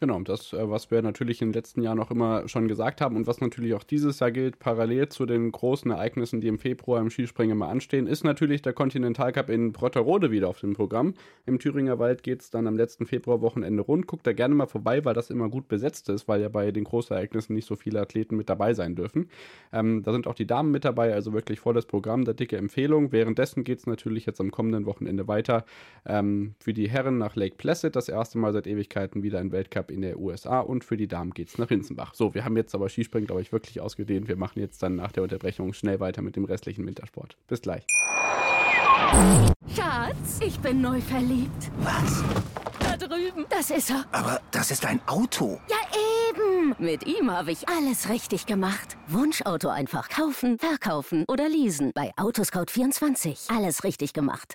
Genau, das, äh, was wir natürlich in den letzten Jahren auch immer schon gesagt haben und was natürlich auch dieses Jahr gilt, parallel zu den großen Ereignissen, die im Februar im Skispringen immer anstehen, ist natürlich der Kontinentalcup in Brotterode wieder auf dem Programm. Im Thüringer Wald geht es dann am letzten Februarwochenende rund. Guckt da gerne mal vorbei, weil das immer gut besetzt ist, weil ja bei den Großereignissen nicht so viele Athleten mit dabei sein dürfen. Ähm, da sind auch die Damen mit dabei, also wirklich volles Programm, der dicke Empfehlung. Währenddessen geht es natürlich jetzt am kommenden Wochenende weiter ähm, für die Herren nach Lake Placid, das erste Mal seit Ewigkeiten wieder ein Weltcup in der USA und für die Damen geht es nach Hinzenbach. So, wir haben jetzt aber Skispringen, glaube ich, wirklich ausgedehnt. Wir machen jetzt dann nach der Unterbrechung schnell weiter mit dem restlichen Wintersport. Bis gleich. Schatz, ich bin neu verliebt. Was? Da drüben. Das ist er. Aber das ist ein Auto. Ja, eben. Mit ihm habe ich alles richtig gemacht. Wunschauto einfach kaufen, verkaufen oder leasen. Bei Autoscout24. Alles richtig gemacht.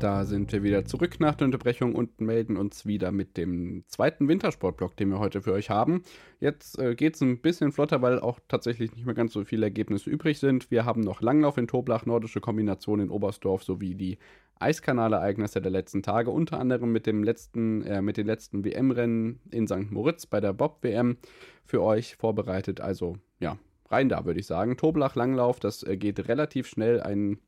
Da sind wir wieder zurück nach der Unterbrechung und melden uns wieder mit dem zweiten Wintersportblock, den wir heute für euch haben. Jetzt äh, geht es ein bisschen flotter, weil auch tatsächlich nicht mehr ganz so viele Ergebnisse übrig sind. Wir haben noch Langlauf in Toblach, nordische Kombination in Oberstdorf sowie die Eiskanalereignisse der letzten Tage, unter anderem mit, dem letzten, äh, mit den letzten WM-Rennen in St. Moritz bei der Bob-WM für euch vorbereitet. Also ja, rein da würde ich sagen. Toblach Langlauf, das äh, geht relativ schnell. Ein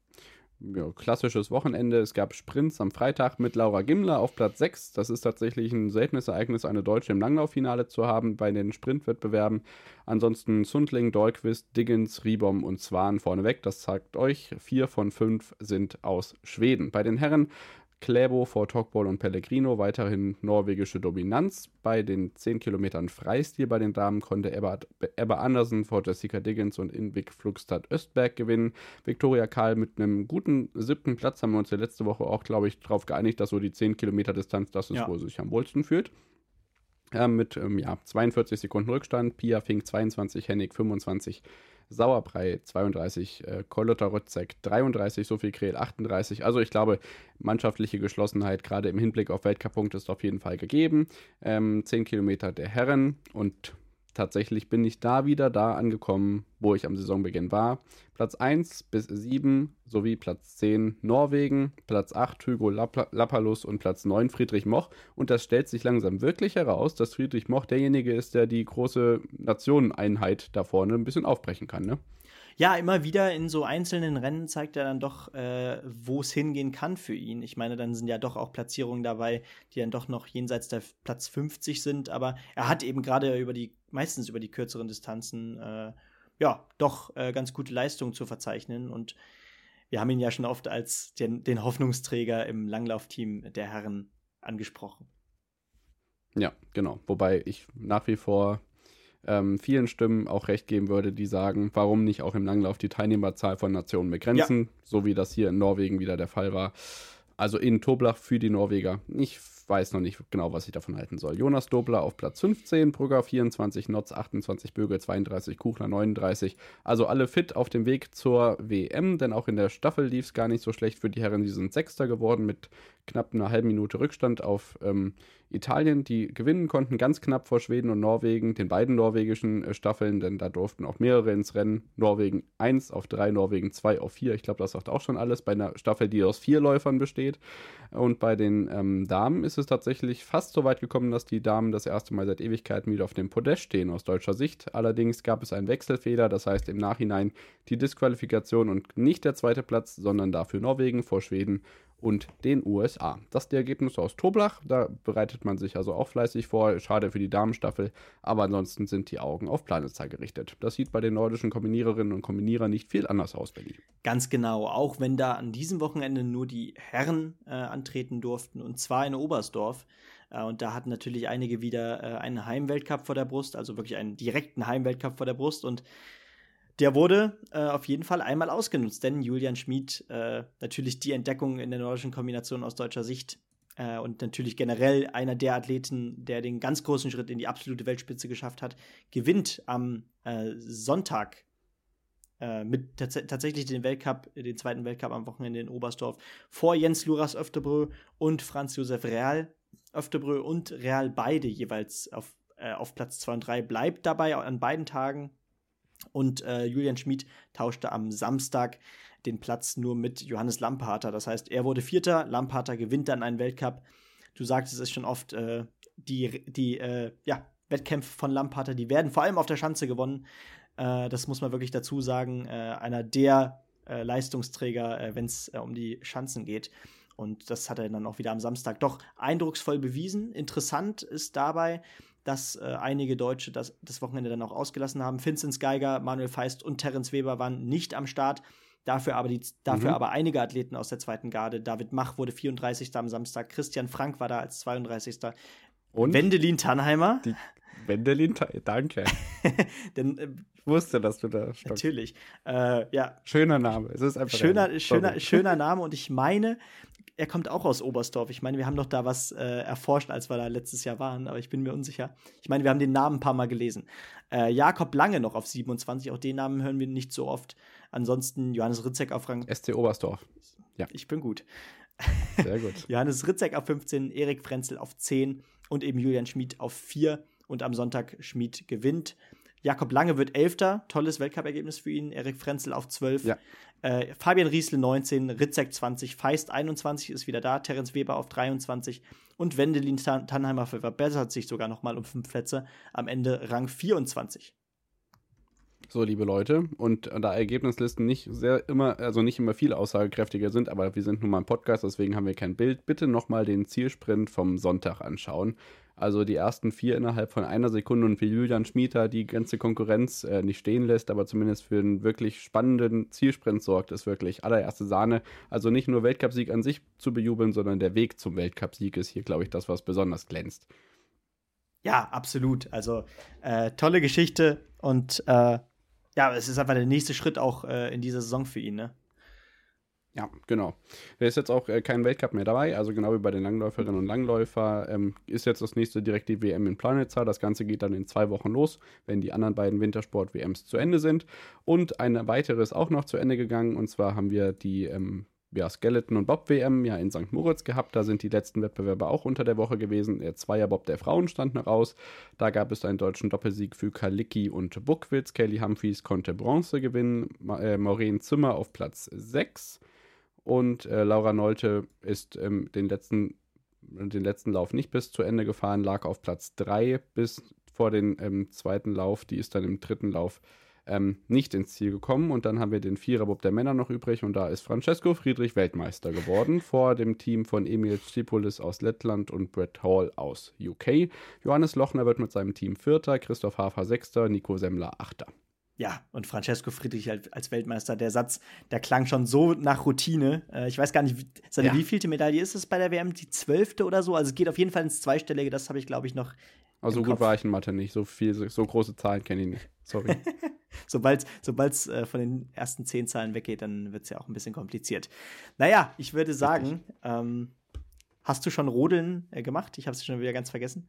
ja, klassisches Wochenende. Es gab Sprints am Freitag mit Laura Gimler auf Platz 6. Das ist tatsächlich ein seltenes Ereignis, eine Deutsche im Langlauffinale zu haben bei den Sprintwettbewerben. Ansonsten Sundling, Dolquist, Diggins, Ribom und Swan vorneweg. Das zeigt euch, vier von fünf sind aus Schweden. Bei den Herren Kläbo vor Togball und Pellegrino weiterhin norwegische Dominanz. Bei den 10 Kilometern Freistil bei den Damen konnte Ebba, Andersen vor Jessica Diggins und Invik Flugstad Östberg gewinnen. Viktoria Karl mit einem guten siebten Platz haben wir uns ja letzte Woche auch, glaube ich, darauf geeinigt, dass so die 10 Kilometer Distanz das ist, ja. wo sie sich am wohlsten fühlt. Ja, mit ähm, ja, 42 Sekunden Rückstand. Pia Fink 22, Hennig 25. Sauerbrei 32, äh, Kolotta Rötzek 33, Sophie Krehl 38. Also ich glaube, mannschaftliche Geschlossenheit gerade im Hinblick auf Weltcup-Punkte ist auf jeden Fall gegeben. Ähm, 10 Kilometer der Herren und tatsächlich bin ich da wieder da angekommen, wo ich am Saisonbeginn war. Platz 1 bis 7 sowie Platz 10 Norwegen, Platz 8 Hugo Lappalus und Platz 9 Friedrich Moch. Und das stellt sich langsam wirklich heraus, dass Friedrich Moch derjenige ist, der die große Nationeneinheit da vorne ein bisschen aufbrechen kann. Ne? Ja, immer wieder in so einzelnen Rennen zeigt er dann doch, äh, wo es hingehen kann für ihn. Ich meine, dann sind ja doch auch Platzierungen dabei, die dann doch noch jenseits der Platz 50 sind, aber er hat eben gerade über die, meistens über die kürzeren Distanzen, äh, ja, doch äh, ganz gute Leistungen zu verzeichnen und wir haben ihn ja schon oft als den, den Hoffnungsträger im Langlaufteam der Herren angesprochen. Ja, genau. Wobei ich nach wie vor ähm, vielen Stimmen auch recht geben würde, die sagen, warum nicht auch im Langlauf die Teilnehmerzahl von Nationen begrenzen, ja. so wie das hier in Norwegen wieder der Fall war. Also in Toblach für die Norweger. Ich weiß noch nicht genau, was ich davon halten soll. Jonas Dobler auf Platz 15, Brugger 24, Notz 28, Böge 32, Kuchler 39. Also alle fit auf dem Weg zur WM, denn auch in der Staffel lief es gar nicht so schlecht für die Herren. Die sind Sechster geworden mit knapp einer halben Minute Rückstand auf ähm, Italien, die gewinnen konnten, ganz knapp vor Schweden und Norwegen, den beiden norwegischen äh, Staffeln, denn da durften auch mehrere ins Rennen. Norwegen 1 auf 3, Norwegen 2 auf 4. Ich glaube, das sagt auch schon alles bei einer Staffel, die aus vier Läufern besteht. Und bei den ähm, Damen ist es tatsächlich fast so weit gekommen, dass die Damen das erste Mal seit Ewigkeiten wieder auf dem Podest stehen aus deutscher Sicht. Allerdings gab es einen Wechselfehler, das heißt im Nachhinein die Disqualifikation und nicht der zweite Platz, sondern dafür Norwegen vor Schweden und den USA. Das sind die Ergebnisse aus Toblach. Da bereitet man sich also auch fleißig vor. Schade für die Damenstaffel, aber ansonsten sind die Augen auf Planitzer gerichtet. Das sieht bei den nordischen Kombiniererinnen und Kombinierern nicht viel anders aus, Benny. Ganz genau, auch wenn da an diesem Wochenende nur die Herren äh, antreten durften und zwar in Oberstdorf. Äh, und da hatten natürlich einige wieder äh, einen Heimweltcup vor der Brust, also wirklich einen direkten Heimweltcup vor der Brust und der wurde äh, auf jeden Fall einmal ausgenutzt, denn Julian Schmid, äh, natürlich die Entdeckung in der nordischen Kombination aus deutscher Sicht äh, und natürlich generell einer der Athleten, der den ganz großen Schritt in die absolute Weltspitze geschafft hat, gewinnt am äh, Sonntag äh, mit tats tatsächlich den Weltcup, den zweiten Weltcup am Wochenende in Oberstdorf vor Jens Luras Öftebrö und Franz Josef Real Öftebrö und Real beide jeweils auf, äh, auf Platz 2 und 3 bleibt dabei an beiden Tagen und äh, Julian Schmid tauschte am Samstag den Platz nur mit Johannes Lamparter. Das heißt, er wurde Vierter, Lamparter gewinnt dann einen Weltcup. Du sagst es schon oft, äh, die, die äh, ja, Wettkämpfe von Lamparter, die werden vor allem auf der Schanze gewonnen. Äh, das muss man wirklich dazu sagen. Äh, einer der äh, Leistungsträger, wenn es um die Schanzen geht. Und das hat er dann auch wieder am Samstag doch eindrucksvoll bewiesen. Interessant ist dabei, dass äh, einige Deutsche das, das Wochenende dann auch ausgelassen haben. Vincent Geiger, Manuel Feist und Terence Weber waren nicht am Start. Dafür aber, die, dafür mhm. aber einige Athleten aus der zweiten Garde. David Mach wurde 34. am Samstag. Christian Frank war da als 32. Und? Wendelin Tannheimer. Die Wendelin, danke. Denn, äh, ich wusste, dass du da stockst. Natürlich. Äh, ja. Schöner Name. Es ist einfach schöner, schöner, schöner Name und ich meine, er kommt auch aus Oberstdorf. Ich meine, wir haben doch da was äh, erforscht, als wir da letztes Jahr waren, aber ich bin mir unsicher. Ich meine, wir haben den Namen ein paar Mal gelesen. Äh, Jakob Lange noch auf 27, auch den Namen hören wir nicht so oft. Ansonsten Johannes Ritzek auf Rang. SC Oberstdorf. Ja. Ich bin gut. Sehr gut. Johannes Ritzek auf 15, Erik Frenzel auf 10 und eben Julian Schmid auf 4. Und am Sonntag Schmid gewinnt. Jakob Lange wird Elfter, tolles Weltcup-Ergebnis für ihn. Erik Frenzel auf 12. Ja. Äh, Fabian Riesle 19, Ritzek 20, Feist 21 ist wieder da, Terence Weber auf 23 und Wendelin Tannheimer verbessert sich sogar nochmal um fünf Plätze. Am Ende Rang 24. So, liebe Leute, und da Ergebnislisten nicht sehr immer, also nicht immer viel aussagekräftiger sind, aber wir sind nun mal ein Podcast, deswegen haben wir kein Bild. Bitte nochmal den Zielsprint vom Sonntag anschauen. Also die ersten vier innerhalb von einer Sekunde und wie Julian Schmieter die ganze Konkurrenz äh, nicht stehen lässt, aber zumindest für einen wirklich spannenden Zielsprint sorgt, ist wirklich allererste Sahne. Also nicht nur Weltcupsieg an sich zu bejubeln, sondern der Weg zum Weltcupsieg ist hier, glaube ich, das, was besonders glänzt. Ja, absolut. Also äh, tolle Geschichte und äh, ja, es ist einfach der nächste Schritt auch äh, in dieser Saison für ihn, ne? Ja, genau. Da ist jetzt auch äh, kein Weltcup mehr dabei, also genau wie bei den Langläuferinnen und Langläufer ähm, ist jetzt das nächste direkt die WM in Planitzer. Das Ganze geht dann in zwei Wochen los, wenn die anderen beiden Wintersport-WMs zu Ende sind. Und eine weitere ist auch noch zu Ende gegangen, und zwar haben wir die ähm, ja, Skeleton- und Bob-WM ja in St. Moritz gehabt. Da sind die letzten Wettbewerbe auch unter der Woche gewesen. Der Zweierbob der Frauen stand noch aus. Da gab es einen deutschen Doppelsieg für Kalicki und Buckwitz. Kelly Humphries konnte Bronze gewinnen. Ma äh, Maureen Zimmer auf Platz 6. Und äh, Laura Nolte ist ähm, den, letzten, den letzten Lauf nicht bis zu Ende gefahren, lag auf Platz 3 bis vor den ähm, zweiten Lauf. Die ist dann im dritten Lauf ähm, nicht ins Ziel gekommen. Und dann haben wir den Viererbob der Männer noch übrig. Und da ist Francesco Friedrich Weltmeister geworden vor dem Team von Emil Stipulis aus Lettland und Brett Hall aus UK. Johannes Lochner wird mit seinem Team Vierter, Christoph Hafer Sechster, Nico Semmler Achter. Ja, und Francesco Friedrich als Weltmeister, der Satz, der klang schon so nach Routine. Äh, ich weiß gar nicht, seine ja. wievielte Medaille ist es bei der WM? Die zwölfte oder so? Also es geht auf jeden Fall ins Zweistellige, das habe ich, glaube ich, noch. Also gut Kopf. war ich in Mathe nicht. So viel, so große Zahlen kenne ich nicht. Sorry. sobald es äh, von den ersten zehn Zahlen weggeht, dann wird es ja auch ein bisschen kompliziert. Naja, ich würde sagen, ähm, Hast du schon Rodeln äh, gemacht? Ich habe es schon wieder ganz vergessen.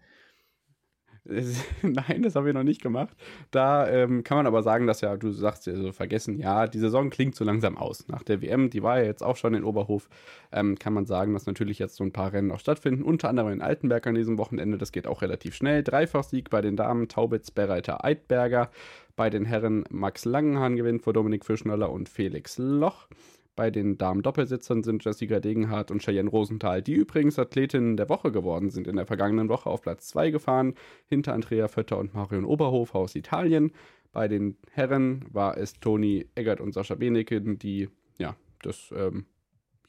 Nein, das habe ich noch nicht gemacht. Da ähm, kann man aber sagen, dass ja, du sagst ja so vergessen, ja, die Saison klingt so langsam aus. Nach der WM, die war ja jetzt auch schon in Oberhof, ähm, kann man sagen, dass natürlich jetzt so ein paar Rennen auch stattfinden. Unter anderem in Altenberg an diesem Wochenende. Das geht auch relativ schnell. Dreifachsieg bei den Damen Taubitz, Bereiter, Eidberger. Bei den Herren Max Langenhahn gewinnt vor Dominik Fischnöller und Felix Loch. Bei den Damen-Doppelsitzern sind Jessica Degenhardt und Cheyenne Rosenthal, die übrigens Athletinnen der Woche geworden sind, in der vergangenen Woche auf Platz 2 gefahren, hinter Andrea Vötter und Marion Oberhof aus Italien. Bei den Herren war es Toni Eggert und Sascha Benecke, die ja das ähm,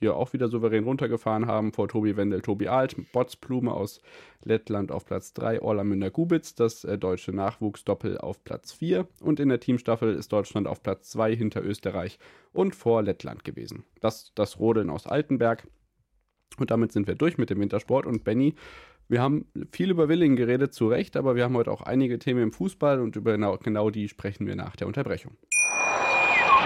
hier auch wieder souverän runtergefahren haben vor Tobi Wendel, Tobi Alt, Botsplume aus Lettland auf Platz 3, Orla Münder-Gubitz, das äh, deutsche Nachwuchsdoppel auf Platz 4 und in der Teamstaffel ist Deutschland auf Platz 2 hinter Österreich und vor Lettland gewesen. Das das Rodeln aus Altenberg und damit sind wir durch mit dem Wintersport und Benny, wir haben viel über Willingen geredet, zu Recht, aber wir haben heute auch einige Themen im Fußball und über genau, genau die sprechen wir nach der Unterbrechung.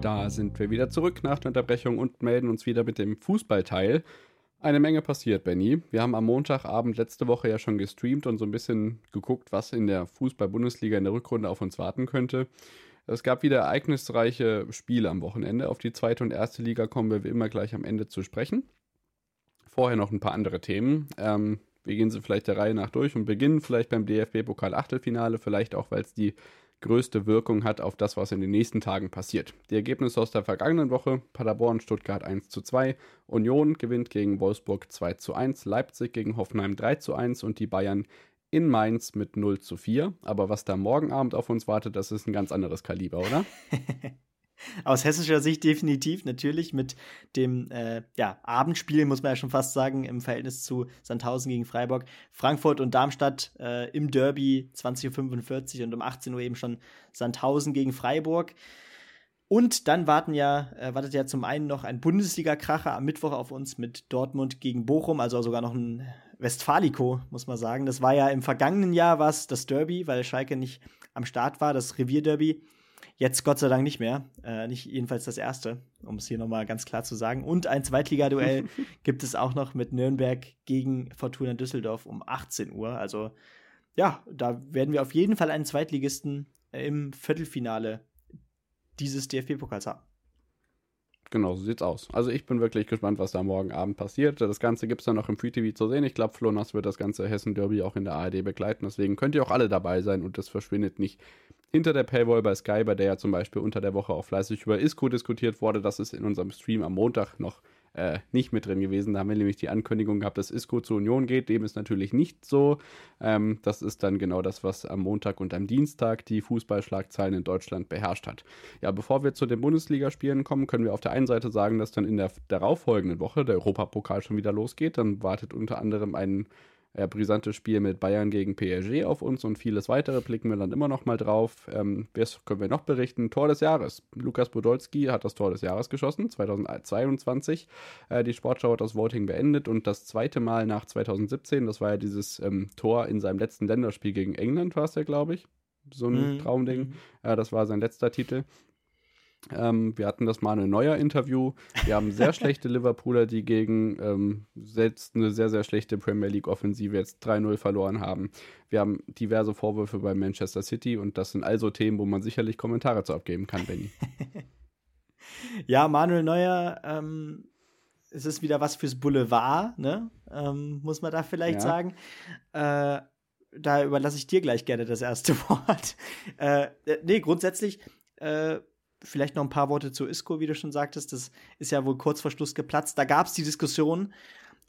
Da sind wir wieder zurück nach der Unterbrechung und melden uns wieder mit dem Fußballteil. Eine Menge passiert, Benny. Wir haben am Montagabend letzte Woche ja schon gestreamt und so ein bisschen geguckt, was in der Fußball-Bundesliga in der Rückrunde auf uns warten könnte. Es gab wieder ereignisreiche Spiele am Wochenende. Auf die zweite und erste Liga kommen wir wie immer gleich am Ende zu sprechen. Vorher noch ein paar andere Themen. Ähm, wir gehen sie vielleicht der Reihe nach durch und beginnen vielleicht beim DFB-Pokal-Achtelfinale, vielleicht auch, weil es die größte Wirkung hat auf das, was in den nächsten Tagen passiert. Die Ergebnisse aus der vergangenen Woche: Paderborn, Stuttgart 1 zu 2, Union gewinnt gegen Wolfsburg 2 zu 1, Leipzig gegen Hoffenheim 3 zu 1 und die Bayern in Mainz mit 0 zu 4. Aber was da morgen Abend auf uns wartet, das ist ein ganz anderes Kaliber, oder? Aus hessischer Sicht definitiv, natürlich mit dem äh, ja, Abendspiel, muss man ja schon fast sagen, im Verhältnis zu Sandhausen gegen Freiburg. Frankfurt und Darmstadt äh, im Derby 20.45 Uhr und um 18 Uhr eben schon Sandhausen gegen Freiburg. Und dann warten ja, äh, wartet ja zum einen noch ein Bundesliga-Kracher am Mittwoch auf uns mit Dortmund gegen Bochum, also sogar noch ein Westfalico, muss man sagen. Das war ja im vergangenen Jahr was das Derby, weil Schalke nicht am Start war, das Revierderby. Jetzt Gott sei Dank nicht mehr. Äh, nicht jedenfalls das erste, um es hier nochmal ganz klar zu sagen. Und ein Zweitligaduell gibt es auch noch mit Nürnberg gegen Fortuna Düsseldorf um 18 Uhr. Also ja, da werden wir auf jeden Fall einen Zweitligisten im Viertelfinale dieses DFB-Pokals haben. Genau, so sieht's aus. Also ich bin wirklich gespannt, was da morgen Abend passiert. Das Ganze gibt es dann noch im Free TV zu sehen. Ich glaube, Flonas wird das ganze Hessen Derby auch in der ARD begleiten. Deswegen könnt ihr auch alle dabei sein und das verschwindet nicht hinter der Paywall bei Sky, bei der ja zum Beispiel unter der Woche auch fleißig über Isco diskutiert wurde. Das ist in unserem Stream am Montag noch äh, nicht mit drin gewesen. Da haben wir nämlich die Ankündigung gehabt, dass Isco zur Union geht. Dem ist natürlich nicht so. Ähm, das ist dann genau das, was am Montag und am Dienstag die Fußballschlagzeilen in Deutschland beherrscht hat. Ja, bevor wir zu den Bundesligaspielen kommen, können wir auf der einen Seite sagen, dass dann in der darauffolgenden Woche der Europapokal schon wieder losgeht. Dann wartet unter anderem ein äh, brisantes Spiel mit Bayern gegen PSG auf uns und vieles weitere blicken wir dann immer noch mal drauf. Ähm, was können wir noch berichten? Tor des Jahres. Lukas Podolski hat das Tor des Jahres geschossen, 2022. Äh, die Sportschau hat das Voting beendet und das zweite Mal nach 2017, das war ja dieses ähm, Tor in seinem letzten Länderspiel gegen England, war es ja, glaube ich. So ein mhm. Traumding. Äh, das war sein letzter Titel. Ähm, wir hatten das mal ein neuer Interview. Wir haben sehr schlechte Liverpooler, die gegen ähm, selbst eine sehr, sehr schlechte Premier League-Offensive jetzt 3-0 verloren haben. Wir haben diverse Vorwürfe bei Manchester City und das sind also Themen, wo man sicherlich Kommentare zu abgeben kann, Benny. ja, Manuel Neuer, ähm, es ist wieder was fürs Boulevard, ne? Ähm, muss man da vielleicht ja. sagen. Äh, da überlasse ich dir gleich gerne das erste Wort. Äh, äh, nee, grundsätzlich äh, vielleicht noch ein paar Worte zu Isco, wie du schon sagtest. Das ist ja wohl kurz vor Schluss geplatzt. Da gab es die Diskussion,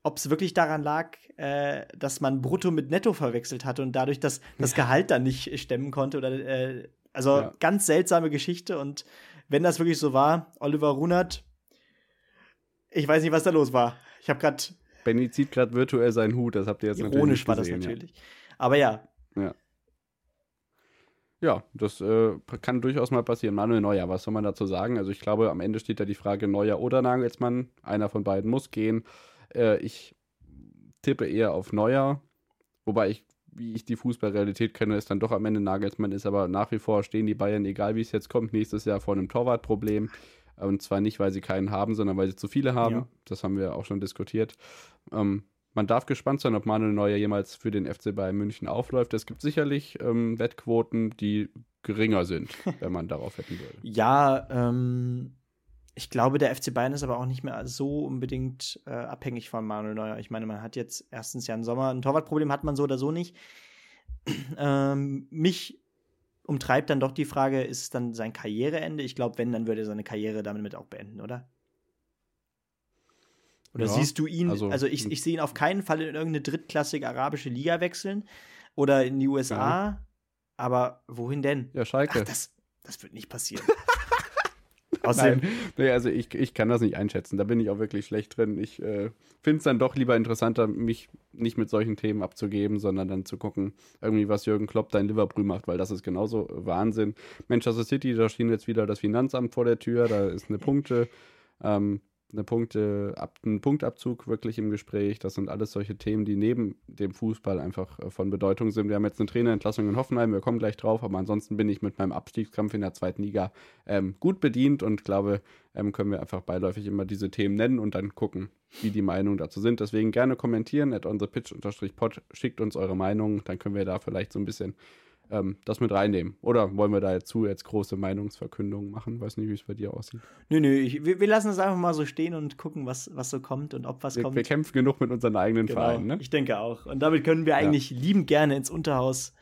ob es wirklich daran lag, äh, dass man Brutto mit Netto verwechselt hatte und dadurch das, das Gehalt dann nicht stemmen konnte. Oder, äh, also ja. ganz seltsame Geschichte. Und wenn das wirklich so war, Oliver Runert Ich weiß nicht, was da los war. Ich habe gerade. Benny zieht gerade virtuell seinen Hut, das habt ihr jetzt Ironisch natürlich war gesehen, das natürlich. Aber ja, Ja. Ja, das äh, kann durchaus mal passieren. Manuel Neuer, was soll man dazu sagen? Also ich glaube, am Ende steht da die Frage Neuer oder Nagelsmann. Einer von beiden muss gehen. Äh, ich tippe eher auf Neuer, wobei ich, wie ich die Fußballrealität kenne, ist dann doch am Ende Nagelsmann ist, aber nach wie vor stehen die Bayern, egal wie es jetzt kommt, nächstes Jahr vor einem Torwartproblem. Und zwar nicht, weil sie keinen haben, sondern weil sie zu viele haben. Ja. Das haben wir auch schon diskutiert. Ähm, man darf gespannt sein, ob Manuel Neuer jemals für den FC Bayern München aufläuft. Es gibt sicherlich ähm, Wettquoten, die geringer sind, wenn man darauf wetten würde. Ja, ähm, ich glaube, der FC Bayern ist aber auch nicht mehr so unbedingt äh, abhängig von Manuel Neuer. Ich meine, man hat jetzt erstens ja im Sommer ein Torwartproblem, hat man so oder so nicht. ähm, mich umtreibt dann doch die Frage, ist es dann sein Karriereende? Ich glaube, wenn, dann würde er seine Karriere damit auch beenden, oder? Oder Ja, siehst du ihn, also, also- ich, ich sehe ihn auf keinen Fall in irgendeine drittklassige arabische Liga wechseln oder in die USA, aber wohin denn? Ja, Schalke. Ach, das, das wird nicht passieren. Außerdem, Nein, nee, also ich, ich kann das nicht einschätzen. Da bin ich auch wirklich schlecht drin. Ich äh, finde es dann doch lieber interessanter, mich nicht mit solchen Themen abzugeben, sondern dann zu gucken, irgendwie, was Jürgen Klopp da in Liverpool macht, weil das ist genauso Wahnsinn. Manchester City, da schien jetzt wieder das Finanzamt vor der Tür, da ist eine Punkte, ähm, eine Punkte, ab, ein Punktabzug wirklich im Gespräch. Das sind alles solche Themen, die neben dem Fußball einfach äh, von Bedeutung sind. Wir haben jetzt eine Trainerentlassung in Hoffenheim, wir kommen gleich drauf, aber ansonsten bin ich mit meinem Abstiegskampf in der zweiten Liga ähm, gut bedient und glaube, ähm, können wir einfach beiläufig immer diese Themen nennen und dann gucken, wie die Meinungen dazu sind. Deswegen gerne kommentieren, at onthepitch-pod, schickt uns eure Meinungen, dann können wir da vielleicht so ein bisschen ähm, das mit reinnehmen. Oder wollen wir da jetzt zu jetzt große Meinungsverkündungen machen? Weiß nicht, wie es bei dir aussieht. nö, nö, ich, wir, wir lassen es einfach mal so stehen und gucken, was, was so kommt und ob was Wir, kommt. wir kämpfen genug mit unseren eigenen Genau, Vereinen, ne? Ich denke auch. Und damit können wir eigentlich liebend gerne ins Unterhaus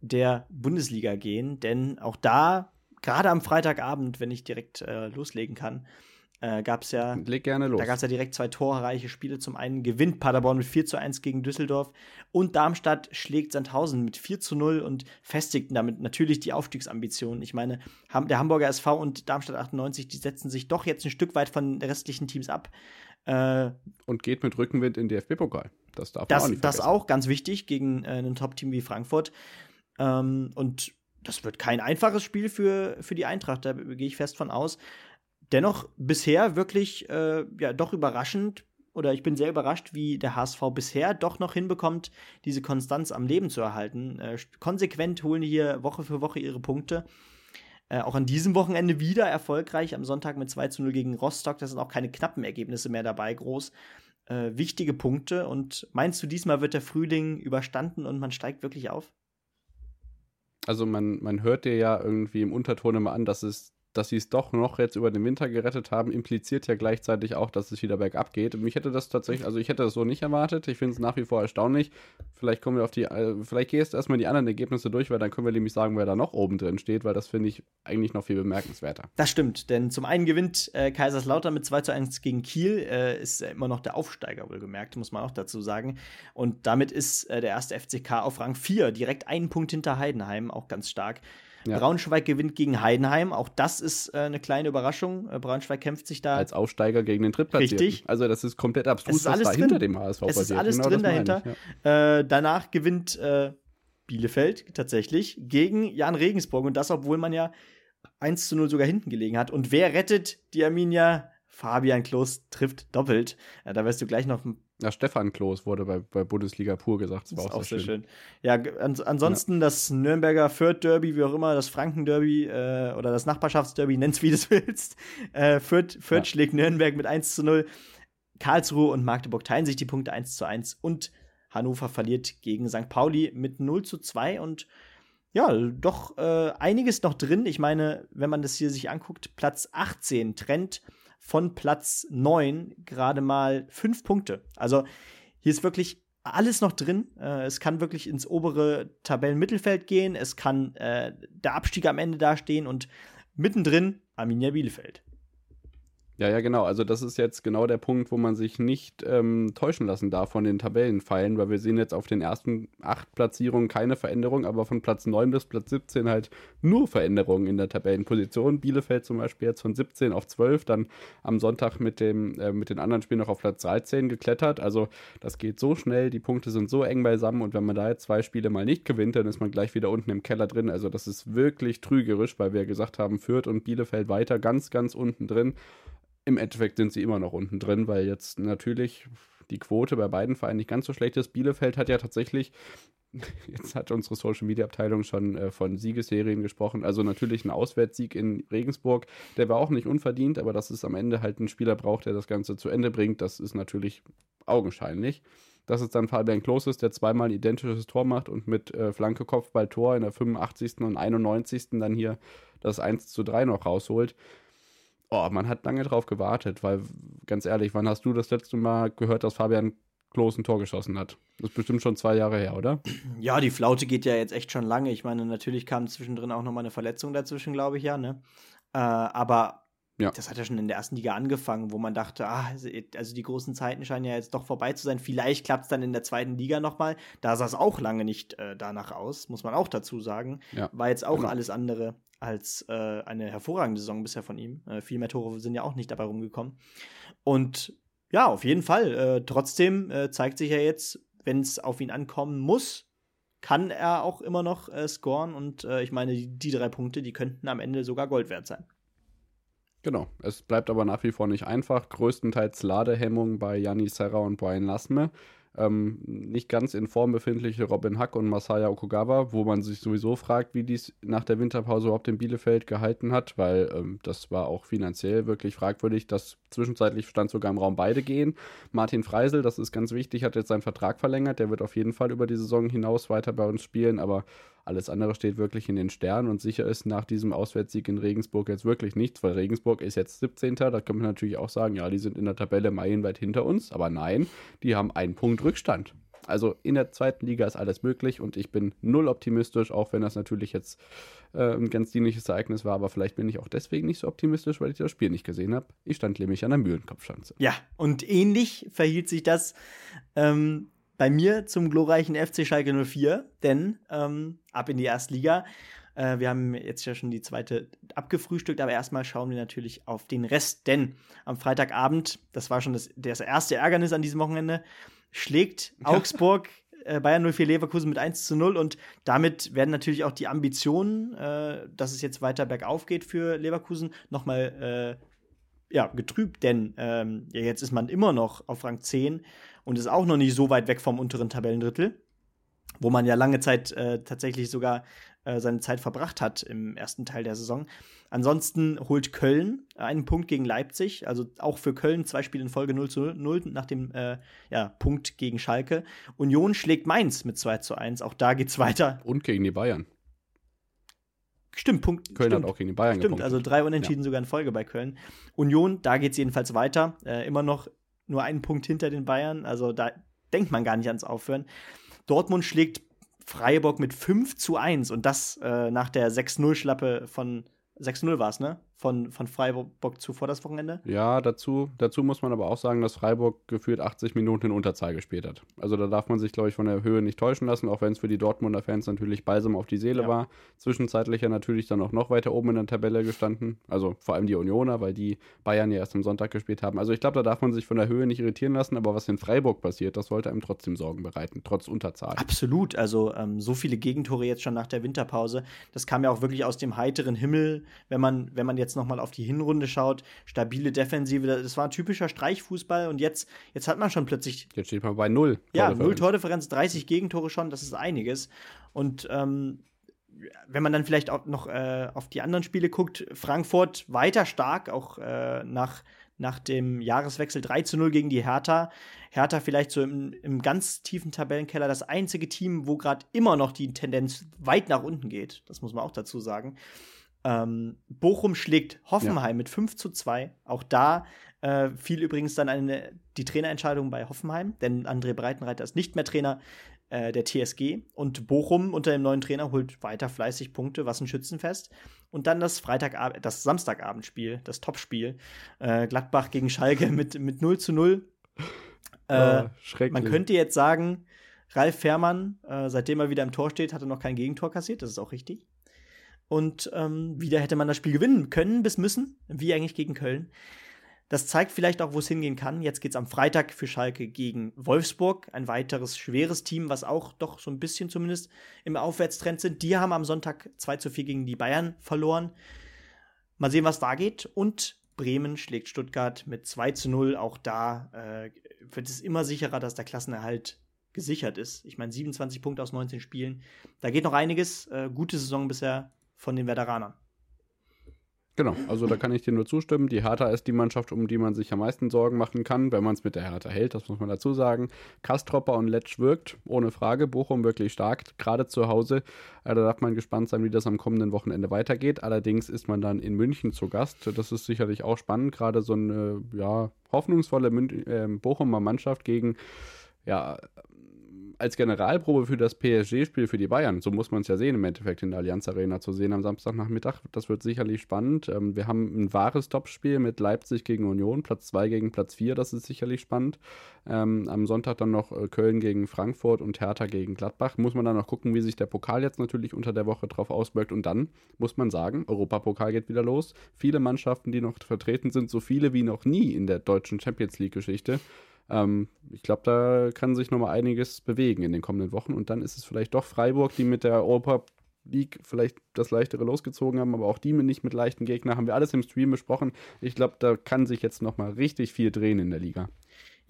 der Bundesliga gehen, denn auch da, gerade am Freitagabend, wenn ich direkt äh, loslegen kann, äh, gab es ja Leg gerne los. Da gab es ja direkt zwei torreiche Spiele. Zum einen gewinnt Paderborn mit 4 zu 1 gegen Düsseldorf und Darmstadt schlägt Sandhausen mit 4 zu 0 und festigten damit natürlich die Aufstiegsambitionen. Ich meine, der Hamburger SV und Darmstadt 98, die setzen sich doch jetzt ein Stück weit von den restlichen Teams ab. Äh, und geht mit Rückenwind in den DFB-Pokal. Das darf man auch das, nicht das vergessen. auch ganz wichtig gegen äh, ein Top-Team wie Frankfurt. Ähm, und das wird kein einfaches Spiel für, für die Eintracht, da gehe ich fest von aus. Dennoch bisher wirklich äh, ja doch überraschend oder ich bin sehr überrascht, wie der HSV bisher doch noch hinbekommt, diese Konstanz am Leben zu erhalten. Äh, konsequent holen die hier Woche für Woche ihre Punkte. Äh, auch an diesem Wochenende wieder erfolgreich. Am Sonntag mit 2 zu 0 gegen Rostock. Da sind auch keine knappen Ergebnisse mehr dabei, groß. Äh, wichtige Punkte. Und meinst du, diesmal wird der Frühling überstanden und man steigt wirklich auf? Also man, man hört dir ja irgendwie im Unterton immer an, dass es dass sie es doch noch jetzt über den Winter gerettet haben, impliziert ja gleichzeitig auch, dass es wieder bergab geht. Und mich hätte das tatsächlich, also ich hätte das so nicht erwartet. Ich finde es nach wie vor erstaunlich. Vielleicht kommen wir auf die, äh, vielleicht gehst erstmal die anderen Ergebnisse durch, weil dann können wir nämlich sagen, wer da noch oben drin steht, weil das finde ich eigentlich noch viel bemerkenswerter. Das stimmt, denn zum einen gewinnt äh, Kaiserslautern mit 2 zu 1 gegen Kiel, äh, ist immer noch der Aufsteiger, wohlgemerkt, muss man auch dazu sagen. Und damit ist äh, der erste FCK auf Rang 4, direkt einen Punkt hinter Heidenheim, auch ganz stark. Ja. Braunschweig gewinnt gegen Heidenheim, auch das ist äh, eine kleine Überraschung. Äh, Braunschweig kämpft sich da. Als Aufsteiger gegen den Drittplatzierten. Richtig. Also das ist komplett abstrus, Es ist was alles da drin. hinter dem HSV es ist passiert. alles Genau drin dahinter. ich, ja. Äh, danach gewinnt äh, Bielefeld tatsächlich gegen Jan Regensburg und das, obwohl man ja 1 zu 0 sogar hinten gelegen hat. Und wer rettet die Arminia? Fabian Klos trifft doppelt. Ja, da wirst du gleich noch Ja, Stefan Klos wurde bei, bei Bundesliga pur gesagt. Das Das war ist auch, sehr schön. Ja, g- ans ansonsten das Nürnberger Fürth-Derby, wie auch immer, das Franken-Derby äh, oder das Nachbarschaftsderby, nenn's wie du es willst. Äh, Fürth Fürth Ja. schlägt Nürnberg mit 1 zu 0. Karlsruhe und Magdeburg teilen sich die Punkte 1 zu 1 und Hannover verliert gegen St. Pauli mit 0 zu 2 und ja, doch äh, einiges noch drin. Ich meine, wenn man das hier sich anguckt, Platz 18 trennt von Platz 9 gerade mal 5 Punkte. Also hier ist wirklich alles noch drin. Äh, es kann wirklich ins obere Tabellenmittelfeld gehen. Es kann äh, der Abstieg am Ende dastehen und mittendrin Arminia Bielefeld. Ja, ja, genau. Also das ist jetzt genau der Punkt, wo man sich nicht ähm, täuschen lassen darf von den Tabellenpfeilen, weil wir sehen jetzt auf den ersten acht Platzierungen keine Veränderung, aber von Platz 9 bis Platz 17 halt nur Veränderungen in der Tabellenposition. Bielefeld zum Beispiel jetzt von 17 auf 12, dann am Sonntag mit, dem, äh, mit den anderen Spielen noch auf Platz 13 geklettert. Also das geht so schnell, die Punkte sind so eng beisammen und wenn man da jetzt zwei Spiele mal nicht gewinnt, dann ist man gleich wieder unten im Keller drin. Also das ist wirklich trügerisch, weil wir gesagt haben, Fürth und Bielefeld weiter ganz, ganz unten drin im Endeffekt sind sie immer noch unten drin, weil jetzt natürlich die Quote bei beiden Vereinen nicht ganz so schlecht ist. Bielefeld hat ja tatsächlich, jetzt hat unsere Social Media Abteilung schon äh, von Siegesserien gesprochen, also natürlich ein Auswärtssieg in Regensburg, der war auch nicht unverdient, aber dass es am Ende halt einen Spieler braucht, der das Ganze zu Ende bringt, das ist natürlich augenscheinlich. Dass es dann Fabian Klos ist, der zweimal ein identisches Tor macht und mit äh, Flanke Kopfball Tor in der 85. und 91. dann hier das 1 zu 3 noch rausholt oh, man hat lange drauf gewartet, weil, ganz ehrlich, wann hast du das letzte Mal gehört, dass Fabian Klos ein Tor geschossen hat? Das ist bestimmt schon zwei Jahre her, oder? Ja, die Flaute geht ja jetzt echt schon lange. Ich meine, natürlich kam zwischendrin auch nochmal eine Verletzung dazwischen, glaube ich, ja, ne? Äh, aber ja. Das hat ja schon in der ersten Liga angefangen, wo man dachte, ah, also die großen Zeiten scheinen ja jetzt doch vorbei zu sein. Vielleicht klappt es dann in der zweiten Liga nochmal. Da sah es auch lange nicht äh, danach aus, muss man auch dazu sagen. Ja. War jetzt auch genau. alles andere als äh, eine hervorragende Saison bisher von ihm. Äh, viel mehr Tore sind ja auch nicht dabei rumgekommen. Und ja, auf jeden Fall. Äh, trotzdem äh, zeigt sich ja jetzt, wenn es auf ihn ankommen muss, kann er auch immer noch äh, scoren. Und äh, ich meine, die, die drei Punkte, die könnten am Ende sogar Gold wert sein. Genau, es bleibt aber nach wie vor nicht einfach. Größtenteils Ladehemmung bei Janni Serra und Brian Lasme ähm, nicht ganz in Form befindliche Robin Hack und Masaya Okugawa, wo man sich sowieso fragt, wie dies nach der Winterpause überhaupt in Bielefeld gehalten hat, weil ähm, das war auch finanziell wirklich fragwürdig. Das zwischenzeitlich stand sogar im Raum beide gehen. Martin Freisel, das ist ganz wichtig, hat jetzt seinen Vertrag verlängert. Der wird auf jeden Fall über die Saison hinaus weiter bei uns spielen, aber alles andere steht wirklich in den Sternen und sicher ist nach diesem Auswärtssieg in Regensburg jetzt wirklich nichts, weil Regensburg ist jetzt 17. Da können wir natürlich auch sagen, ja, die sind in der Tabelle meilenweit hinter uns, aber nein, die haben einen Punkt Rückstand. Also in der zweiten Liga ist alles möglich und ich bin null optimistisch, auch wenn das natürlich jetzt äh, ein ganz dienliches Ereignis war, aber vielleicht bin ich auch deswegen nicht so optimistisch, weil ich das Spiel nicht gesehen habe. Ich stand nämlich an der Mühlenkopfschanze. Ja, und ähnlich verhielt sich das ähm, bei mir zum glorreichen FC Schalke 04, denn ähm, ab in die Erstliga. Äh, wir haben jetzt ja schon die zweite abgefrühstückt, aber erstmal schauen wir natürlich auf den Rest, denn am Freitagabend, das war schon das, das erste Ärgernis an diesem Wochenende, schlägt Augsburg äh, Bayern 04 Leverkusen mit 1 zu 0 und damit werden natürlich auch die Ambitionen, äh, dass es jetzt weiter bergauf geht für Leverkusen, nochmal äh, ja, getrübt, denn ähm, ja, jetzt ist man immer noch auf Rang 10 und ist auch noch nicht so weit weg vom unteren Tabellendrittel, wo man ja lange Zeit äh, tatsächlich sogar äh, seine Zeit verbracht hat im ersten Teil der Saison. Ansonsten holt Köln einen Punkt gegen Leipzig, also auch für Köln zwei Spiele in Folge 0 zu 0 nach dem äh, ja, Punkt gegen Schalke. Union schlägt Mainz mit 2 zu 1, auch da geht's weiter. Und gegen die Bayern. Stimmt, Punkt. Köln stimmt. hat auch gegen die Bayern Stimmt, gepunktet. also drei Unentschieden ja. sogar in Folge bei Köln. Union, da geht es jedenfalls weiter. Äh, immer noch nur einen Punkt hinter den Bayern. Also da denkt man gar nicht ans Aufhören. Dortmund schlägt Freiburg mit 5 zu 1 und das äh, nach der 6-0-Schlappe von 6-0 war es, ne? Von, von Freiburg zuvor das Wochenende. Ja, dazu, dazu muss man aber auch sagen, dass Freiburg gefühlt 80 Minuten in Unterzahl gespielt hat. Also da darf man sich, glaube ich, von der Höhe nicht täuschen lassen, auch wenn es für die Dortmunder Fans natürlich balsam auf die Seele ja. war. Zwischenzeitlich ja natürlich dann auch noch weiter oben in der Tabelle gestanden. Also vor allem die Unioner, weil die Bayern ja erst am Sonntag gespielt haben. Also ich glaube, da darf man sich von der Höhe nicht irritieren lassen, aber was in Freiburg passiert, das sollte einem trotzdem Sorgen bereiten, trotz Unterzahl. Absolut. Also ähm, so viele Gegentore jetzt schon nach der Winterpause. Das kam ja auch wirklich aus dem heiteren Himmel wenn man, wenn man jetzt nochmal auf die Hinrunde schaut, stabile Defensive, das war ein typischer Streichfußball und jetzt, jetzt hat man schon plötzlich. Jetzt steht man bei null. Ja, null Tordifferenz, 30 Gegentore schon, das ist einiges. Und ähm, wenn man dann vielleicht auch noch äh, auf die anderen Spiele guckt, Frankfurt weiter stark, auch äh, nach, nach dem Jahreswechsel 3 zu 0 gegen die Hertha. Hertha vielleicht so im, im ganz tiefen Tabellenkeller das einzige Team, wo gerade immer noch die Tendenz weit nach unten geht. Das muss man auch dazu sagen. Ähm, Bochum schlägt Hoffenheim ja. mit 5 zu 2. Auch da äh, fiel übrigens dann eine, die Trainerentscheidung bei Hoffenheim, denn André Breitenreiter ist nicht mehr Trainer. äh, der TSG. Und Bochum unter dem neuen Trainer holt weiter fleißig Punkte, was ein Schützenfest. Und dann das Freitagabend, das Samstagabendspiel, das Topspiel. Äh, Gladbach gegen Schalke mit, mit 0 zu 0. Äh, oh, man könnte jetzt sagen, Ralf Fährmann, äh, seitdem er wieder im Tor steht, hat er noch kein Gegentor kassiert, das ist auch richtig. Und ähm, wieder hätte man das Spiel gewinnen können bis müssen, wie eigentlich gegen Köln. Das zeigt vielleicht auch, wo es hingehen kann. Jetzt geht es am Freitag für Schalke gegen Wolfsburg, ein weiteres schweres Team, was auch doch so ein bisschen zumindest im Aufwärtstrend sind. Die haben am Sonntag 2 zu 4 gegen die Bayern verloren. Mal sehen, was da geht. Und Bremen schlägt Stuttgart mit 2 zu 0. Auch da äh, wird es immer sicherer, dass der Klassenerhalt gesichert ist. Ich meine, 27 Punkte aus 19 Spielen. Da geht noch einiges. Äh, gute Saison bisher von den Vetteranern. Genau, also da kann ich dir nur zustimmen. Die Hertha ist die Mannschaft, um die man sich am meisten Sorgen machen kann, wenn man es mit der Hertha hält, das muss man dazu sagen. Kastropper und Letsch wirkt, ohne Frage. Bochum wirklich stark, gerade zu Hause. Äh, da darf man gespannt sein, wie das am kommenden Wochenende weitergeht. Allerdings ist man dann in München zu Gast. Das ist sicherlich auch spannend, gerade so eine ja, hoffnungsvolle Mün äh, Bochumer Mannschaft gegen ja, als Generalprobe für das PSG-Spiel für die Bayern, so muss man es ja sehen, im Endeffekt in der Allianz Arena zu sehen am Samstagnachmittag. Das wird sicherlich spannend. Ähm, wir haben ein wahres Topspiel mit Leipzig gegen Union, Platz 2 gegen Platz 4, das ist sicherlich spannend. Ähm, am Sonntag dann noch äh, Köln gegen Frankfurt und Hertha gegen Gladbach. Muss man dann noch gucken, wie sich der Pokal jetzt natürlich unter der Woche drauf auswirkt. Und dann muss man sagen, Europapokal geht wieder los. Viele Mannschaften, die noch vertreten sind, so viele wie noch nie in der deutschen Champions League-Geschichte. Ähm, ich glaube, da kann sich noch mal einiges bewegen in den kommenden Wochen. Und dann ist es vielleicht doch Freiburg, die mit der Europa League vielleicht das leichtere losgezogen haben, aber auch die mit nicht mit leichten Gegnern haben wir alles im Stream besprochen. Ich glaube, da kann sich jetzt noch mal richtig viel drehen in der Liga.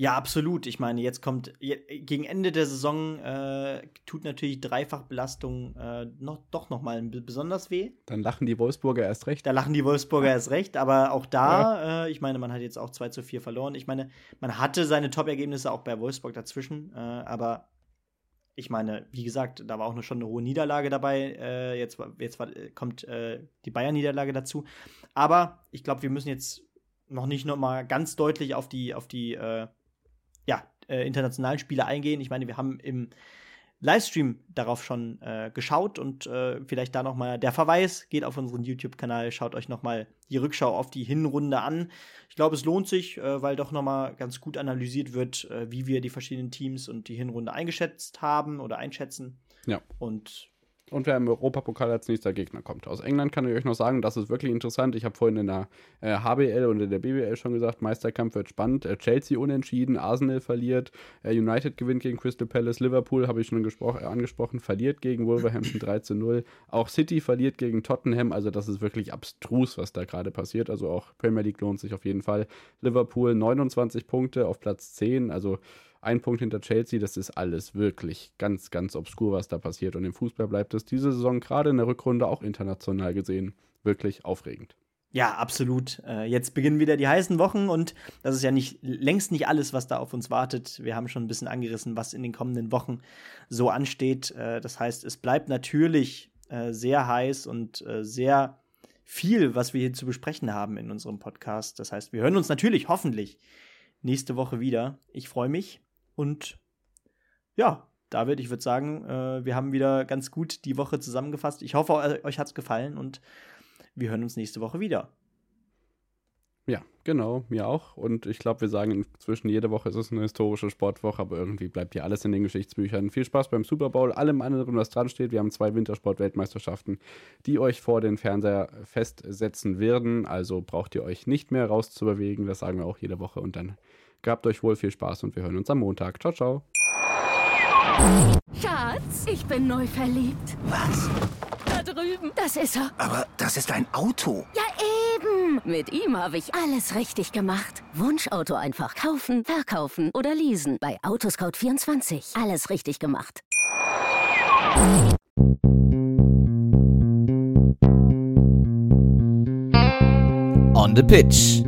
Ja, absolut. Ich meine, jetzt kommt gegen Ende der Saison äh, tut natürlich Dreifachbelastung äh, noch, doch noch mal besonders weh. Dann lachen die Wolfsburger erst recht. Da lachen die Wolfsburger erst recht, aber auch da, ja. äh, ich meine, man hat jetzt auch 2 zu 4 verloren. Ich meine, man hatte seine Top-Ergebnisse auch bei Wolfsburg dazwischen, äh, aber ich meine, wie gesagt, da war auch schon eine hohe Niederlage dabei. Äh, jetzt jetzt war, kommt äh, die Bayern-Niederlage dazu. Aber ich glaube, wir müssen jetzt noch nicht noch mal ganz deutlich auf die, auf die ja, äh, internationalen Spiele eingehen. Ich meine, wir haben im Livestream darauf schon äh, geschaut und äh, vielleicht da noch mal der Verweis geht auf unseren YouTube-Kanal. Schaut euch noch mal die Rückschau auf die Hinrunde an. Ich glaube, es lohnt sich, äh, weil doch noch mal ganz gut analysiert wird, äh, wie wir die verschiedenen Teams und die Hinrunde eingeschätzt haben oder einschätzen. Ja. Und und wer im Europapokal als nächster Gegner kommt. Aus England kann ich euch noch sagen, das ist wirklich interessant. Ich habe vorhin in der äh, HBL und in der BBL schon gesagt, Meisterkampf wird spannend. Äh, Chelsea unentschieden, Arsenal verliert, äh, United gewinnt gegen Crystal Palace, Liverpool, habe ich schon äh, angesprochen, verliert gegen Wolverhampton 3 zu 0. Auch City verliert gegen Tottenham, also das ist wirklich abstrus, was da gerade passiert. Also auch Premier League lohnt sich auf jeden Fall. Liverpool 29 Punkte auf Platz 10, also ein Punkt hinter Chelsea, das ist alles wirklich ganz, ganz obskur, was da passiert. Und im Fußball bleibt es diese Saison gerade in der Rückrunde auch international gesehen wirklich aufregend. Ja, absolut. Äh, jetzt beginnen wieder die heißen Wochen und das ist ja nicht längst nicht alles, was da auf uns wartet. Wir haben schon ein bisschen angerissen, was in den kommenden Wochen so ansteht. Äh, das heißt, es bleibt natürlich äh, sehr heiß und sehr viel, was wir hier zu besprechen haben in unserem Podcast. Das heißt, wir hören uns natürlich hoffentlich nächste Woche wieder. Ich freue mich. Und ja, David, ich würde sagen, äh, wir haben wieder ganz gut die Woche zusammengefasst. Ich hoffe, euch hat es gefallen und wir hören uns nächste Woche wieder. Ja, genau, mir auch. Und ich glaube, wir sagen inzwischen, jede Woche ist es eine historische Sportwoche, aber irgendwie bleibt hier alles in den Geschichtsbüchern. Viel Spaß beim Super Bowl, allem anderen, was dran steht. Wir haben zwei Wintersport-Weltmeisterschaften, die euch vor den Fernseher festsetzen werden. Also braucht ihr euch nicht mehr rauszubewegen. Das sagen wir auch jede Woche. Und dann Gehabt euch wohl viel Spaß und wir hören uns am Montag. Ciao, ciao. Schatz, ich bin neu verliebt. Was? Da drüben. Das ist er. Aber das ist ein Auto. Ja, eben. Mit ihm habe ich alles richtig gemacht. Wunschauto einfach kaufen, verkaufen oder leasen. Bei Autoscout24. Alles richtig gemacht. On the Pitch